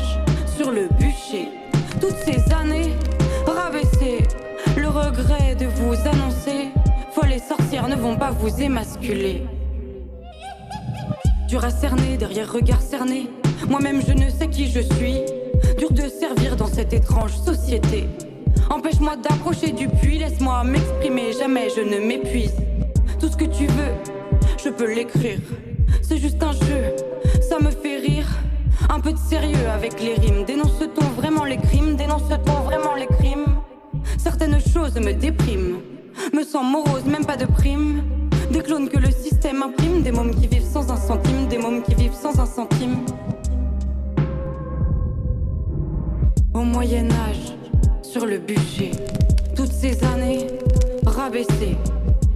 vous émasculer. Dur à cerner, derrière regard cerné. Moi-même je ne sais qui je suis. Dur de servir dans cette étrange société. Empêche-moi d'approcher du puits, laisse-moi m'exprimer, jamais je ne m'épuise. Tout ce que tu veux, je peux l'écrire. C'est juste un jeu, ça me fait rire. Un peu de sérieux avec les rimes. Dénonce-t-on vraiment les crimes? Dénonce-t-on vraiment les crimes? Certaines choses me dépriment. Me sens morose, même pas de prime. Des clones que le système imprime. Des mômes qui vivent sans un centime. Des mômes qui vivent sans un centime. Au Moyen-Âge, sur le bûcher, toutes ces années rabaissées.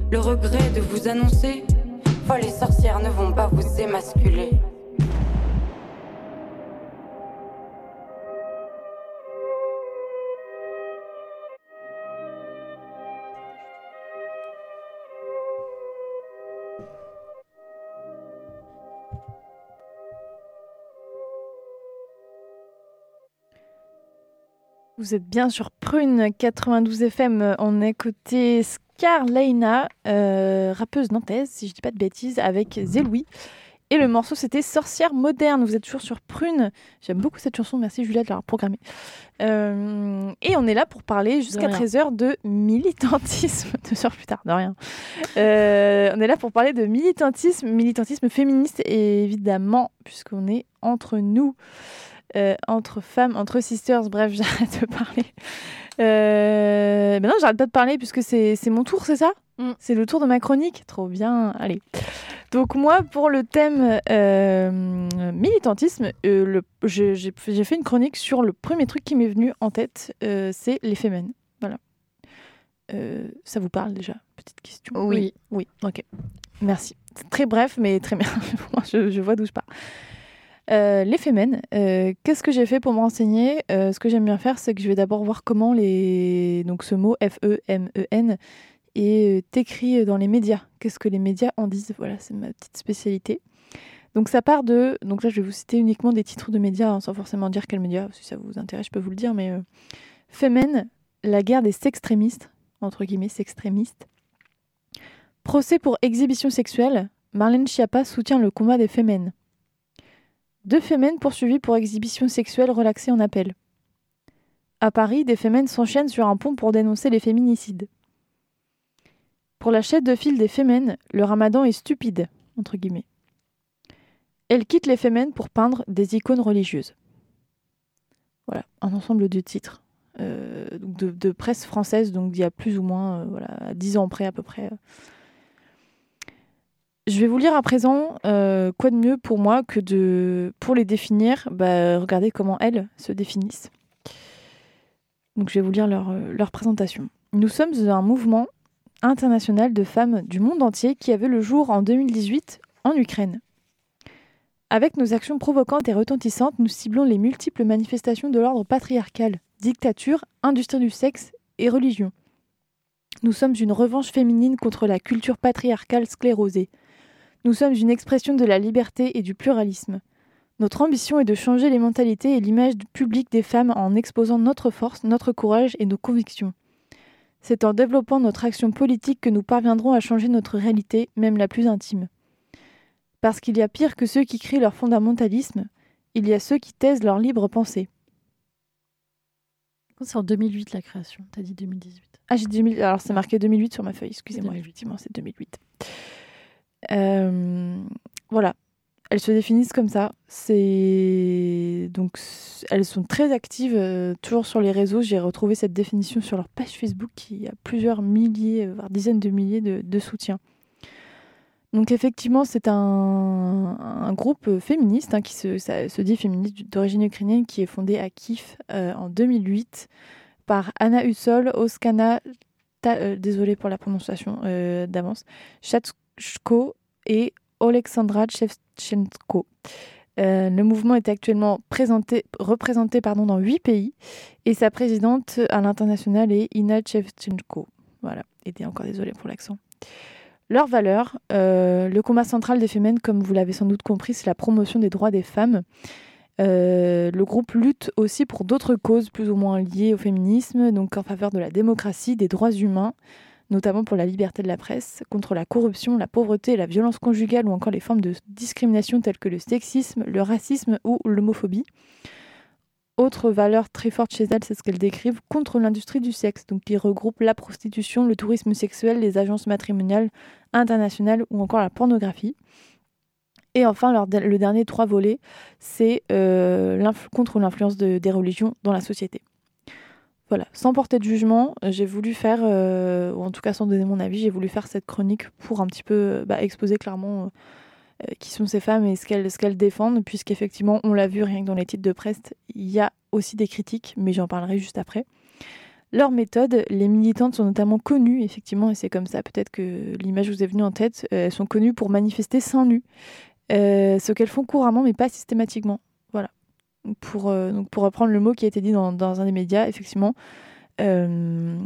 Le regret de vous annoncer. Folles et sorcières ne vont pas vous émasculer. Vous êtes bien sur Prune 92 FM. On est côté Scarleina, euh, rappeuse nantaise, si je dis pas de bêtises, avec Zéloui. Et le morceau, c'était Sorcière moderne. Vous êtes toujours sur Prune. J'aime beaucoup cette chanson. Merci Julia de l'avoir programmée. Euh, et on est là pour parler jusqu'à rien. 13h de militantisme. Deux heures plus tard, de rien. Euh, on est là pour parler de militantisme, militantisme féministe, et évidemment, puisqu'on est entre nous. Euh, entre femmes, entre sisters, bref, j'arrête de parler. Euh, mais non, j'arrête pas de parler puisque c'est mon tour, c'est ça? Mm. C'est le tour de ma chronique Trop bien, allez. Donc moi, pour le thème euh, militantisme, euh, j'ai fait une chronique sur le premier truc qui m'est venu en tête, c'est les fémènes. Voilà. Ça vous parle déjà? Petite question. Oui. Oui, ok. Merci. Très bref, mais très bien. Moi, je, je vois d'où je pars. Euh, les fémènes, euh, qu'est-ce que j'ai fait pour me renseigner? Euh, Ce que j'aime bien faire, c'est que je vais d'abord voir comment les... donc ce mot F-E-M-E-N est euh, écrit dans les médias. Qu'est-ce que les médias en disent? Voilà, c'est ma petite spécialité. Donc ça part de... Donc là, je vais vous citer uniquement des titres de médias, hein, sans forcément dire quels médias. Si ça vous intéresse, je peux vous le dire. Mais Fémène, la guerre des sextrémistes, entre guillemets, sextrémistes. Procès pour exhibition sexuelle, Marlène Schiappa soutient le combat des fémènes. Deux fémènes poursuivies pour exhibition sexuelle relaxées en appel. À Paris, des fémènes s'enchaînent sur un pont pour dénoncer les féminicides. Pour la chef de file des fémènes, le ramadan est stupide, entre guillemets. Elle quitte les fémènes pour peindre des icônes religieuses. Voilà, un ensemble de titres euh, de, presse française, donc d'il y a plus ou moins euh, voilà, à 10 ans près à peu près. Je vais vous lire à présent euh, quoi de mieux pour moi que de pour les définir, bah, regardez comment elles se définissent. Donc je vais vous lire leur, euh, leur présentation. Nous sommes un mouvement international de femmes du monde entier qui a vu le jour en 2018 en Ukraine. Avec nos actions provocantes et retentissantes, nous ciblons les multiples manifestations de l'ordre patriarcal, dictature, industrie du sexe et religion. Nous sommes une revanche féminine contre la culture patriarcale sclérosée. Nous sommes une expression de la liberté et du pluralisme. Notre ambition est de changer les mentalités et l'image publique des femmes en exposant notre force, notre courage et nos convictions. C'est en développant notre action politique que nous parviendrons à changer notre réalité, même la plus intime. Parce qu'il y a pire que ceux qui crient leur fondamentalisme, il y a ceux qui taisent leur libre pensée. C'est en 2008 la création. T'as dit 2018. Ah, j'ai dit 2000. Alors, c'est marqué 2008 sur ma feuille, excusez-moi. 2008. Effectivement, c'est 2008. Euh, voilà. Elles se définissent comme ça. C'est donc elles sont très actives euh, toujours sur les réseaux. J'ai retrouvé cette définition sur leur page Facebook qui a plusieurs milliers, euh, voire dizaines de milliers de, soutiens. Donc effectivement, c'est un, groupe féministe hein, qui se, dit féministe d'origine ukrainienne qui est fondé à Kiev en 2008 par Anna Hussol, Oskana, désolée pour la prononciation d'avance, Et Alexandra Shevchenko. Euh, le mouvement est actuellement présenté, représenté pardon, dans huit pays et sa présidente à l'international est Ina Shevchenko. Voilà, et encore désolée pour l'accent. Leurs valeurs, euh, le combat central des Femmes, comme vous l'avez sans doute compris, c'est la promotion des droits des femmes. Euh, le groupe lutte aussi pour d'autres causes plus ou moins liées au féminisme, donc en faveur de la démocratie, des droits humains, notamment pour la liberté de la presse, contre la corruption, la pauvreté, la violence conjugale ou encore les formes de discrimination telles que le sexisme, le racisme ou l'homophobie. Autre valeur très forte chez elles, c'est ce qu'elles décrivent contre l'industrie du sexe, donc qui regroupe la prostitution, le tourisme sexuel, les agences matrimoniales internationales ou encore la pornographie. Et enfin, le dernier trois volets, c'est euh, contre l'influence de- des religions dans la société. Voilà, sans porter de jugement, euh, j'ai voulu faire, euh, ou en tout cas sans donner mon avis, j'ai voulu faire cette chronique pour un petit peu euh, bah, exposer clairement qui sont ces femmes et ce qu'elles défendent, puisqu'effectivement, on l'a vu rien que dans les titres de presse, il y a aussi des critiques, mais j'en parlerai juste après. Leur méthode, les militantes sont notamment connues, effectivement, et c'est comme ça peut-être que l'image vous est venue en tête, elles sont connues pour manifester seins nus, euh, ce qu'elles font couramment, mais pas systématiquement. Pour, euh, donc pour reprendre le mot qui a été dit dans, dans un des médias, effectivement, euh,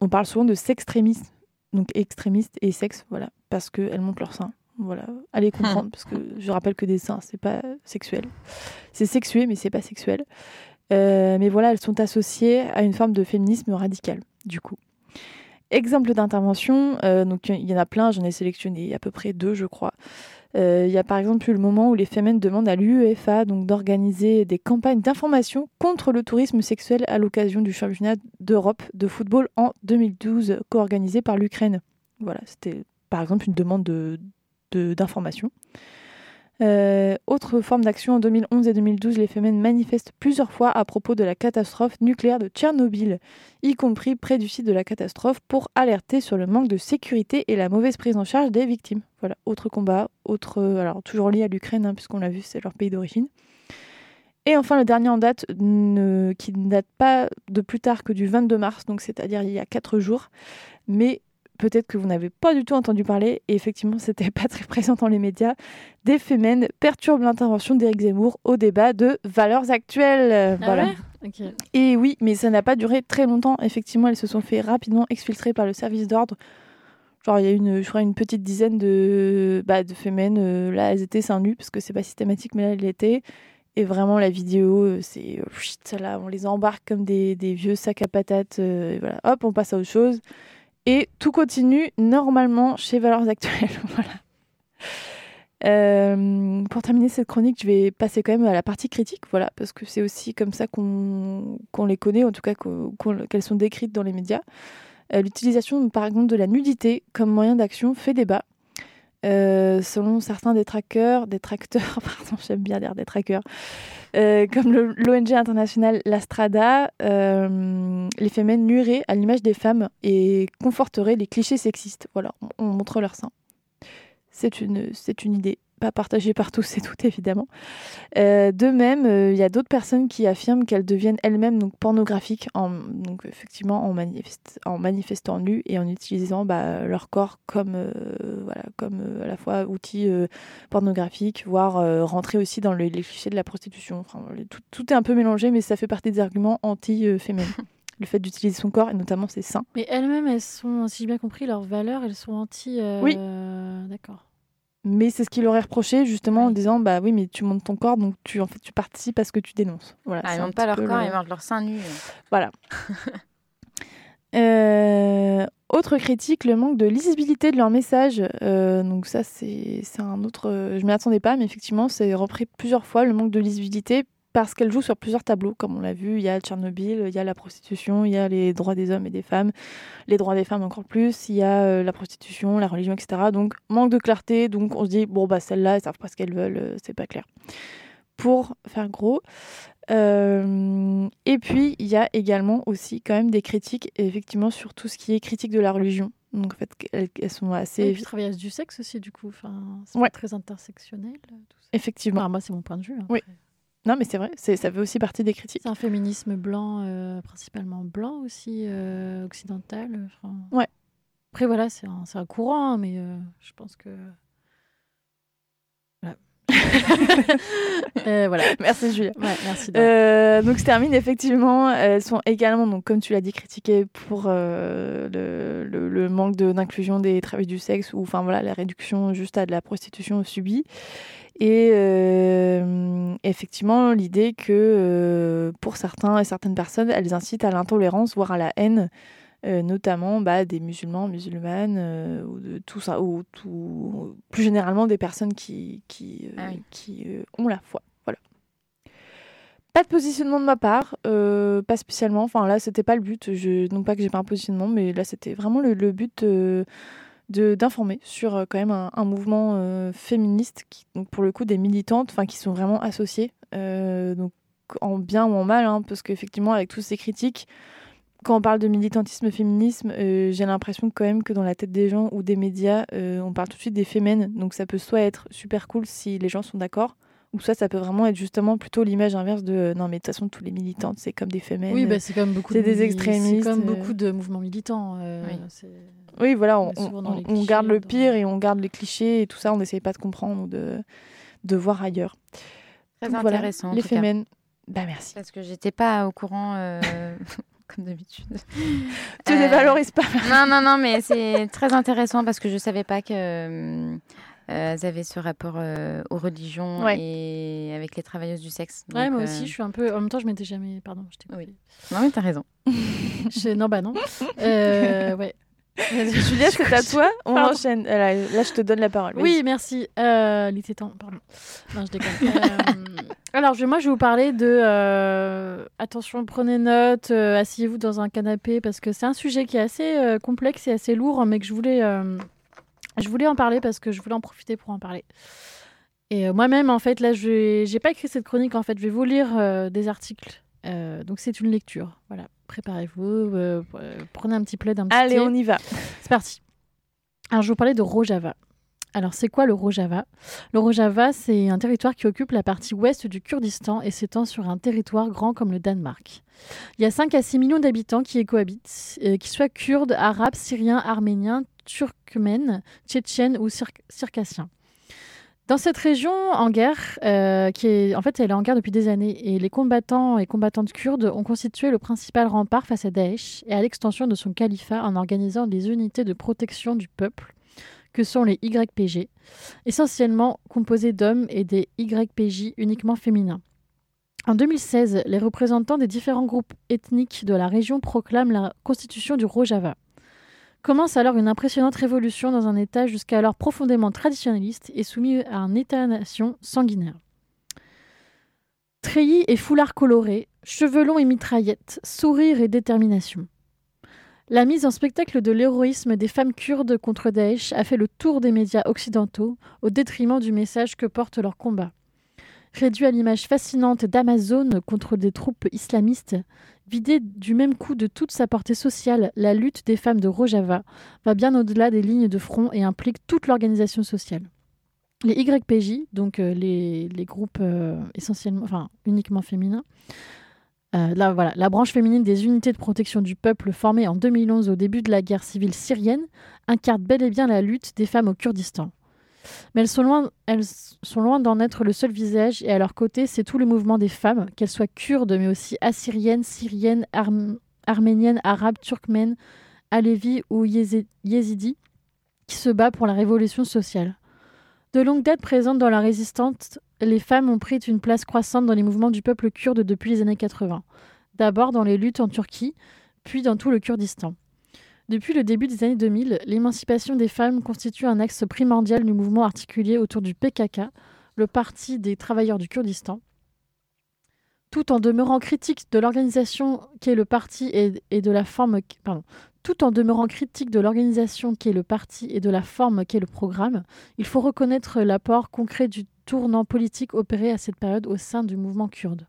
on parle souvent de sextrémisme, donc extrémiste et sexe, voilà, parce qu'elles montrent leurs seins. Voilà, allez comprendre, parce que je rappelle que des seins, c'est pas sexuel. C'est sexué, mais c'est pas sexuel. Euh, mais voilà, elles sont associées à une forme de féminisme radical, du coup. Exemple d'intervention, euh, donc il y en a plein, j'en ai sélectionné à peu près deux, je crois. Euh, Il y a par exemple eu le moment où les femmes demandent à l'UEFA d'organiser des campagnes d'information contre le tourisme sexuel à l'occasion du championnat d'Europe de football en 2012, co-organisé par l'Ukraine. Voilà, c'était par exemple une demande de- de- d'information. Euh, autre forme d'action, en 2011 et 2012, les femmes manifestent plusieurs fois à propos de la catastrophe nucléaire de Tchernobyl, y compris près du site de la catastrophe, pour alerter sur le manque de sécurité et la mauvaise prise en charge des victimes. Voilà, autre combat, autre, alors toujours lié à l'Ukraine, hein, puisqu'on l'a vu, c'est leur pays d'origine. Et enfin, le dernier en date, qui ne date pas de plus tard que du 22 mars, donc c'est-à-dire il y a 4 jours, mais peut-être que vous n'avez pas du tout entendu parler, et effectivement, c'était pas très présent dans les médias. Des Femen perturbent l'intervention d'Éric Zemmour au débat de valeurs actuelles. Euh, Ah voilà. ouais Ok. Et oui, mais ça n'a pas duré très longtemps. Effectivement, elles se sont fait rapidement exfiltrer par le service d'ordre. Genre, il y a une, je crois, une petite dizaine de, bah, de euh, là, elles étaient seins nus, parce que c'est pas systématique, mais là, elles l'étaient. Et vraiment, la vidéo, euh, c'est. euh, là, on les embarque comme des, des vieux sacs à patates. euh, et voilà, hop, on passe à autre chose. Et tout continue normalement chez Valeurs Actuelles. voilà. Euh, pour terminer cette chronique, je vais passer quand même à la partie critique, voilà, parce que c'est aussi comme ça qu'on les connaît, en tout cas qu'elles sont décrites dans les médias. Euh, L'utilisation, par exemple, de la nudité comme moyen d'action fait débat. Euh, selon certains détracteurs, détracteurs, pardon, j'aime bien dire détracteurs, euh, comme l'ONG internationale La Strada, euh, les femmes nuiraient à l'image des femmes et conforteraient les clichés sexistes. Voilà, on, on montre leur sein. C'est une, c'est une idée, pas partagée par tous et toutes évidemment. Euh, de même, euh, il y a d'autres personnes qui affirment qu'elles deviennent elles-mêmes donc pornographiques, en, donc effectivement en, manifest- en manifestant nu et en utilisant bah, leur corps comme, euh, voilà, comme euh, à la fois outil euh, pornographique, voire euh, rentrer aussi dans le- les clichés de la prostitution. Enfin, les- tout, tout est un peu mélangé, mais ça fait partie des arguments anti-féminins. le fait d'utiliser son corps et notamment ses seins. Mais elles-mêmes, elles sont, si j'ai bien compris, leurs valeurs, elles sont anti. euh, Oui. D'accord. Mais c'est ce qu'il aurait reproché justement en disant bah oui mais tu montes ton corps donc tu en fait tu participes à ce que tu dénonces. Voilà. Ah, ils montent pas leur corps, le- ils montent leur sein nu. Voilà. Euh, autre critique, le manque de lisibilité de leur message. Euh, donc ça, c'est c'est un autre... Je m'y attendais pas, mais effectivement, c'est repris plusieurs fois, le manque de lisibilité, parce qu'elle joue sur plusieurs tableaux, comme on l'a vu. Il y a Tchernobyl, il y a la prostitution, il y a les droits des hommes et des femmes, les droits des femmes encore plus, il y a euh, la prostitution, la religion, etc. Donc, manque de clarté. Donc, on se dit, bon, bah, celles-là, elles savent pas ce qu'elles veulent, euh, c'est pas clair. Pour faire gros. Euh, et puis, il y a également aussi quand même des critiques, effectivement, sur tout ce qui est critique de la religion. Donc, en fait, elles, sont assez. Et puis du sexe aussi, du coup. Enfin, c'est Ouais. très intersectionnel. Tout ça. Effectivement. Enfin, moi, c'est mon point de vue. hein, Oui. après. Non, mais c'est vrai, c'est- ça fait aussi partie des critiques. C'est un féminisme blanc, euh, principalement blanc aussi, euh, occidental. enfin. Ouais. Après, voilà, c'est un, c'est un courant, hein, mais euh, je pense que. Voilà. Euh, voilà. Merci, Julia. Ouais, merci. Donc, se termine effectivement. Elles sont également, donc, comme tu l'as dit, critiquées pour le, le- le manque de- d'inclusion des travailleurs du sexe ou enfin voilà la réduction juste à de la prostitution subie. Et euh, effectivement, l'idée que euh, pour certains et certaines personnes, elles incitent à l'intolérance, voire à la haine, euh, notamment bah, des musulmans, musulmanes, ou de tout ça, ou tout, plus généralement des personnes qui, qui, Ah oui. qui ont la foi. Voilà. Pas de positionnement de ma part, pas spécialement. Enfin là, c'était pas le but. Je, non pas que j'ai pas un positionnement, mais là, c'était vraiment le, le but d'informer sur euh, quand même un, mouvement euh, féministe donc pour le coup, des militantes, qui sont vraiment associées, euh, donc en bien ou en mal, hein, parce qu'effectivement, avec toutes ces critiques, quand on parle de militantisme, féminisme, j'ai l'impression quand même que dans la tête des gens ou des médias, on parle tout de suite des fémènes. Donc ça peut soit être super cool si les gens sont d'accord, ou soit ça peut vraiment être justement plutôt l'image inverse de euh, non mais de toute façon tous les militantes c'est comme des fémènes. Oui, bah, c'est comme beaucoup c'est de des mouvements- extrémistes, C'est comme euh. beaucoup de mouvements militants. euh, Oui. Oui, voilà, on, garde le clichés, pire et on garde les clichés et tout ça, on n'essaye pas de comprendre ou de, de voir ailleurs. Très Donc intéressant. les fémènes. Bah merci. Parce que j'étais pas au courant, euh, comme d'habitude. Tu Euh, ne valorises pas. Non, non, non, mais c'est très intéressant parce que je savais pas que euh, elles avaient ce rapport euh, aux religions Ouais. et avec les travailleuses du sexe. Ouais, Donc, moi euh, aussi, je suis un peu. En même temps, je m'étais jamais. Pardon, je t'ai Oui. Non, mais t'as raison. Je- Non, bah non. Euh, ouais. Julia, c'est à toi. On Pardon. enchaîne. Là, là, je te donne la parole. Oui, merci. Euh, il était temps, pardon. Non, je déconne. Euh, alors, je, moi, je vais vous parler de. euh, attention, prenez note, euh, asseyez-vous dans un canapé, parce que c'est un sujet qui est assez euh, complexe et assez lourd, mais que je voulais, euh, je voulais en parler parce que je voulais en profiter pour en parler. Et euh, moi-même, en fait, là, je n'ai pas écrit cette chronique, en fait, je vais vous lire euh, des articles. Euh, donc, c'est une lecture. Voilà, préparez-vous, prenez un petit plaid, un petit Allez, thé. on y va. C'est parti. Alors, je vais vous parler de Rojava. Alors, c'est quoi le Rojava? Le Rojava, c'est un territoire qui occupe la partie ouest du Kurdistan et s'étend sur un territoire grand comme le Danemark. Il y a 5 à 6 millions d'habitants qui y cohabitent, euh, qu'ils soient kurdes, arabes, syriens, arméniens, turkmènes, tchétchènes ou cir- circassiens. Dans cette région en guerre, euh, qui est en fait elle est en guerre depuis des années, et les combattants et combattantes kurdes ont constitué le principal rempart face à Daesh et à l'extension de son califat en organisant des unités de protection du peuple, que sont les YPG, essentiellement composées d'hommes et des YPJ uniquement féminins. En 2016, les représentants des différents groupes ethniques de la région proclament la constitution du Rojava. Commence alors une impressionnante révolution dans un État jusqu'alors profondément traditionnaliste et soumis à un État-nation sanguinaire. Treillis et foulard coloré, cheveux longs et mitraillettes, sourire et détermination. La mise en spectacle de l'héroïsme des femmes kurdes contre Daesh a fait le tour des médias occidentaux au détriment du message que porte leur combat. Réduit à l'image fascinante d'Amazon contre des troupes islamistes, vidée du même coup de toute sa portée sociale, la lutte des femmes de Rojava va bien au-delà des lignes de front et implique toute l'organisation sociale. Les YPJ, donc euh, les, les groupes euh, essentiellement, enfin uniquement féminins, euh, la branche féminine des unités de protection du peuple formée en 2011 au début de la guerre civile syrienne incarne bel et bien la lutte des femmes au Kurdistan. Mais elles sont loin, d'en être le seul visage et à leur côté, c'est tout le mouvement des femmes, qu'elles soient kurdes mais aussi assyriennes, syriennes, arm- arméniennes, arabes, turkmènes, alévis ou yézidis, qui se bat pour la révolution sociale. De longue date présentes dans la résistance, les femmes ont pris une place croissante dans les mouvements du peuple kurde depuis les années 80. D'abord dans les luttes en Turquie, puis dans tout le Kurdistan. Depuis le début des années 2000, l'émancipation des femmes constitue un axe primordial du mouvement articulé autour du PKK, le Parti des travailleurs du Kurdistan. tout en demeurant critique de l'organisation qu'est le parti et, de la forme tout en demeurant critique de l'organisation qu'est le parti et de la forme qu'est le programme, il faut reconnaître l'apport concret du tournant politique opéré à cette période au sein du mouvement kurde.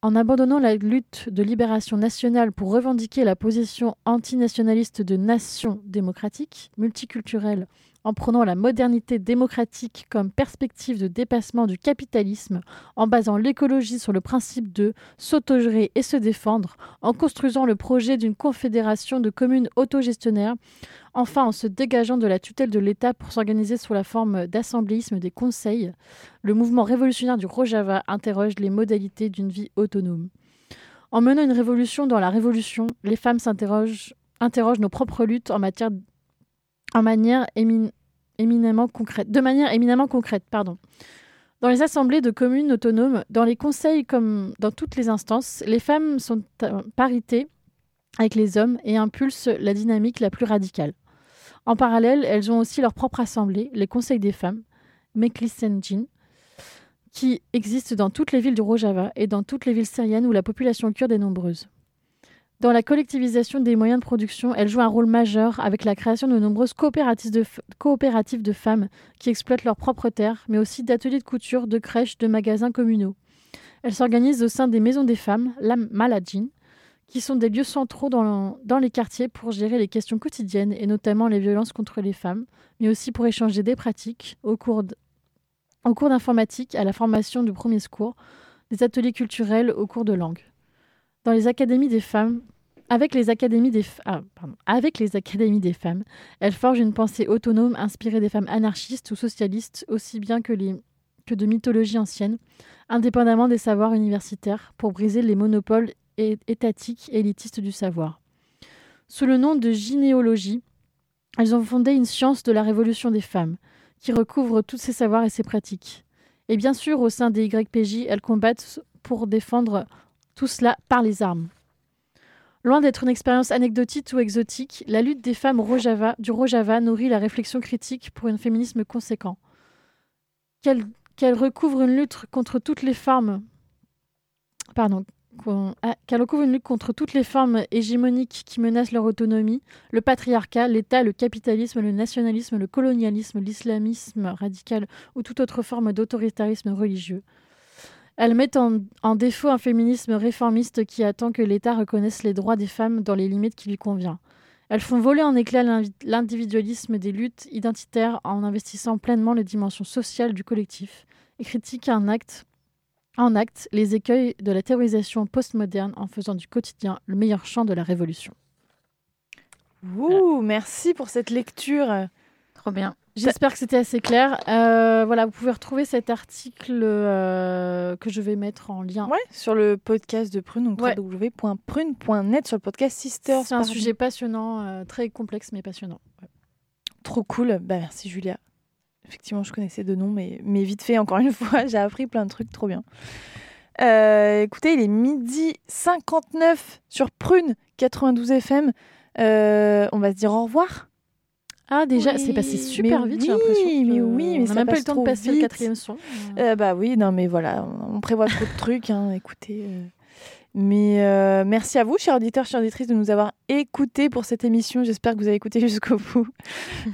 En abandonnant la lutte de libération nationale pour revendiquer la position antinationaliste de nation démocratique, multiculturelle, en prenant la modernité démocratique comme perspective de dépassement du capitalisme, en basant l'écologie sur le principe de s'autogérer et se défendre, en construisant le projet d'une confédération de communes autogestionnaires, enfin en se dégageant de la tutelle de l'État pour s'organiser sous la forme d'assembléisme des conseils, le mouvement révolutionnaire du Rojava interroge les modalités d'une vie autonome. En menant une révolution dans la révolution, les femmes interrogent nos propres luttes en de manière éminemment concrète. Dans les assemblées de communes autonomes, dans les conseils comme dans toutes les instances, les femmes sont à parité avec les hommes et impulsent la dynamique la plus radicale. En parallèle, elles ont aussi leur propre assemblée, les conseils des femmes, Meklisenjin, qui existent dans toutes les villes du Rojava et dans toutes les villes syriennes où la population kurde est nombreuse. Dans la collectivisation des moyens de production, elle joue un rôle majeur avec la création de nombreuses coopératives de, femmes qui exploitent leurs propres terres, mais aussi d'ateliers de couture, de crèches, de magasins communaux. Elle s'organise au sein des maisons des femmes, la Maladjin, qui sont des lieux centraux dans, le- dans les quartiers pour gérer les questions quotidiennes et notamment les violences contre les femmes, mais aussi pour échanger des pratiques au cours d'informatique, à la formation du premier secours, des ateliers culturels au cours de langue. Dans les académies des femmes, avec les académies des, ah, femmes, elle forge une pensée autonome inspirée des femmes anarchistes ou socialistes aussi bien que, que de mythologie ancienne, indépendamment des savoirs universitaires, pour briser les monopoles é- étatiques et élitistes du savoir. Sous le nom de gynéologie, elles ont fondé une science de la révolution des femmes, qui recouvre tous ces savoirs et ces pratiques. Et bien sûr, au sein des YPJ, elles combattent pour défendre tout cela par les armes. Loin d'être une expérience anecdotique ou exotique, la lutte des femmes du Rojava nourrit la réflexion critique pour un féminisme conséquent. Qu'elle qu'elle recouvre une lutte contre toutes les formes. Pardon. Ah, recouvre une lutte contre toutes les formes hégémoniques qui menacent leur autonomie, le patriarcat, l'État, le capitalisme, le nationalisme, le colonialisme, l'islamisme radical ou toute autre forme d'autoritarisme religieux. Elle met en, en défaut un féminisme réformiste qui attend que l'État reconnaisse les droits des femmes dans les limites qui lui convient. Elles font voler en l'invi- l'individualisme des luttes identitaires en investissant pleinement les dimensions sociales du collectif et critiquent un acte, en acte les écueils de la théorisation postmoderne en faisant du quotidien le meilleur champ de la révolution. Ouh, merci pour cette lecture. Trop bien. J'espère que c'était assez clair. Euh, voilà, vous pouvez retrouver cet article euh, que je vais mettre en lien. Ouais, sur le podcast de Prune, donc Ouais. www.prune.net sur le podcast Sisters. C'est un sujet passionnant, euh, très complexe mais passionnant. Ouais. Trop cool. Bah, merci Julia. Effectivement, je connaissais deux noms, mais, mais vite fait, encore une fois, j'ai appris plein de trucs trop bien. Euh, écoutez, il est midi 59 sur Prune 92 FM. Euh, on va se dire au revoir. Ah, déjà, Oui, c'est passé super vite, j'ai oui, l'impression. mais oui, mais on ça n'a même pas eu le temps de passer le quatrième son. Euh, bah oui, non, mais voilà, on, on prévoit trop de trucs, hein, écoutez. Mais euh, merci à vous, chers auditeurs, chères auditrices, de nous avoir écoutés pour cette émission. J'espère que vous avez écouté jusqu'au bout.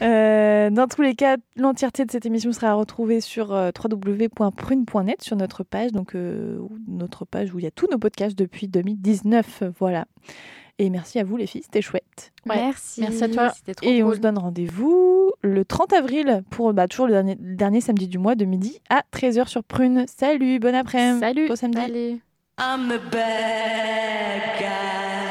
Euh, dans tous les cas, l'entièreté de cette émission sera retrouvée sur euh, www.prune.net, sur notre page, donc euh, notre page où il y a tous nos podcasts depuis 2019. Voilà. Et merci à vous, les filles, c'était chouette. Ouais. Merci. Merci à toi. C'était trop Et on se donne rendez-vous le 30 avril pour bah, toujours le dernier, le dernier samedi du mois de midi à 13h sur Prune. Salut, bon après-midi. Salut. Beau samedi. Allez. I'm the bad guy.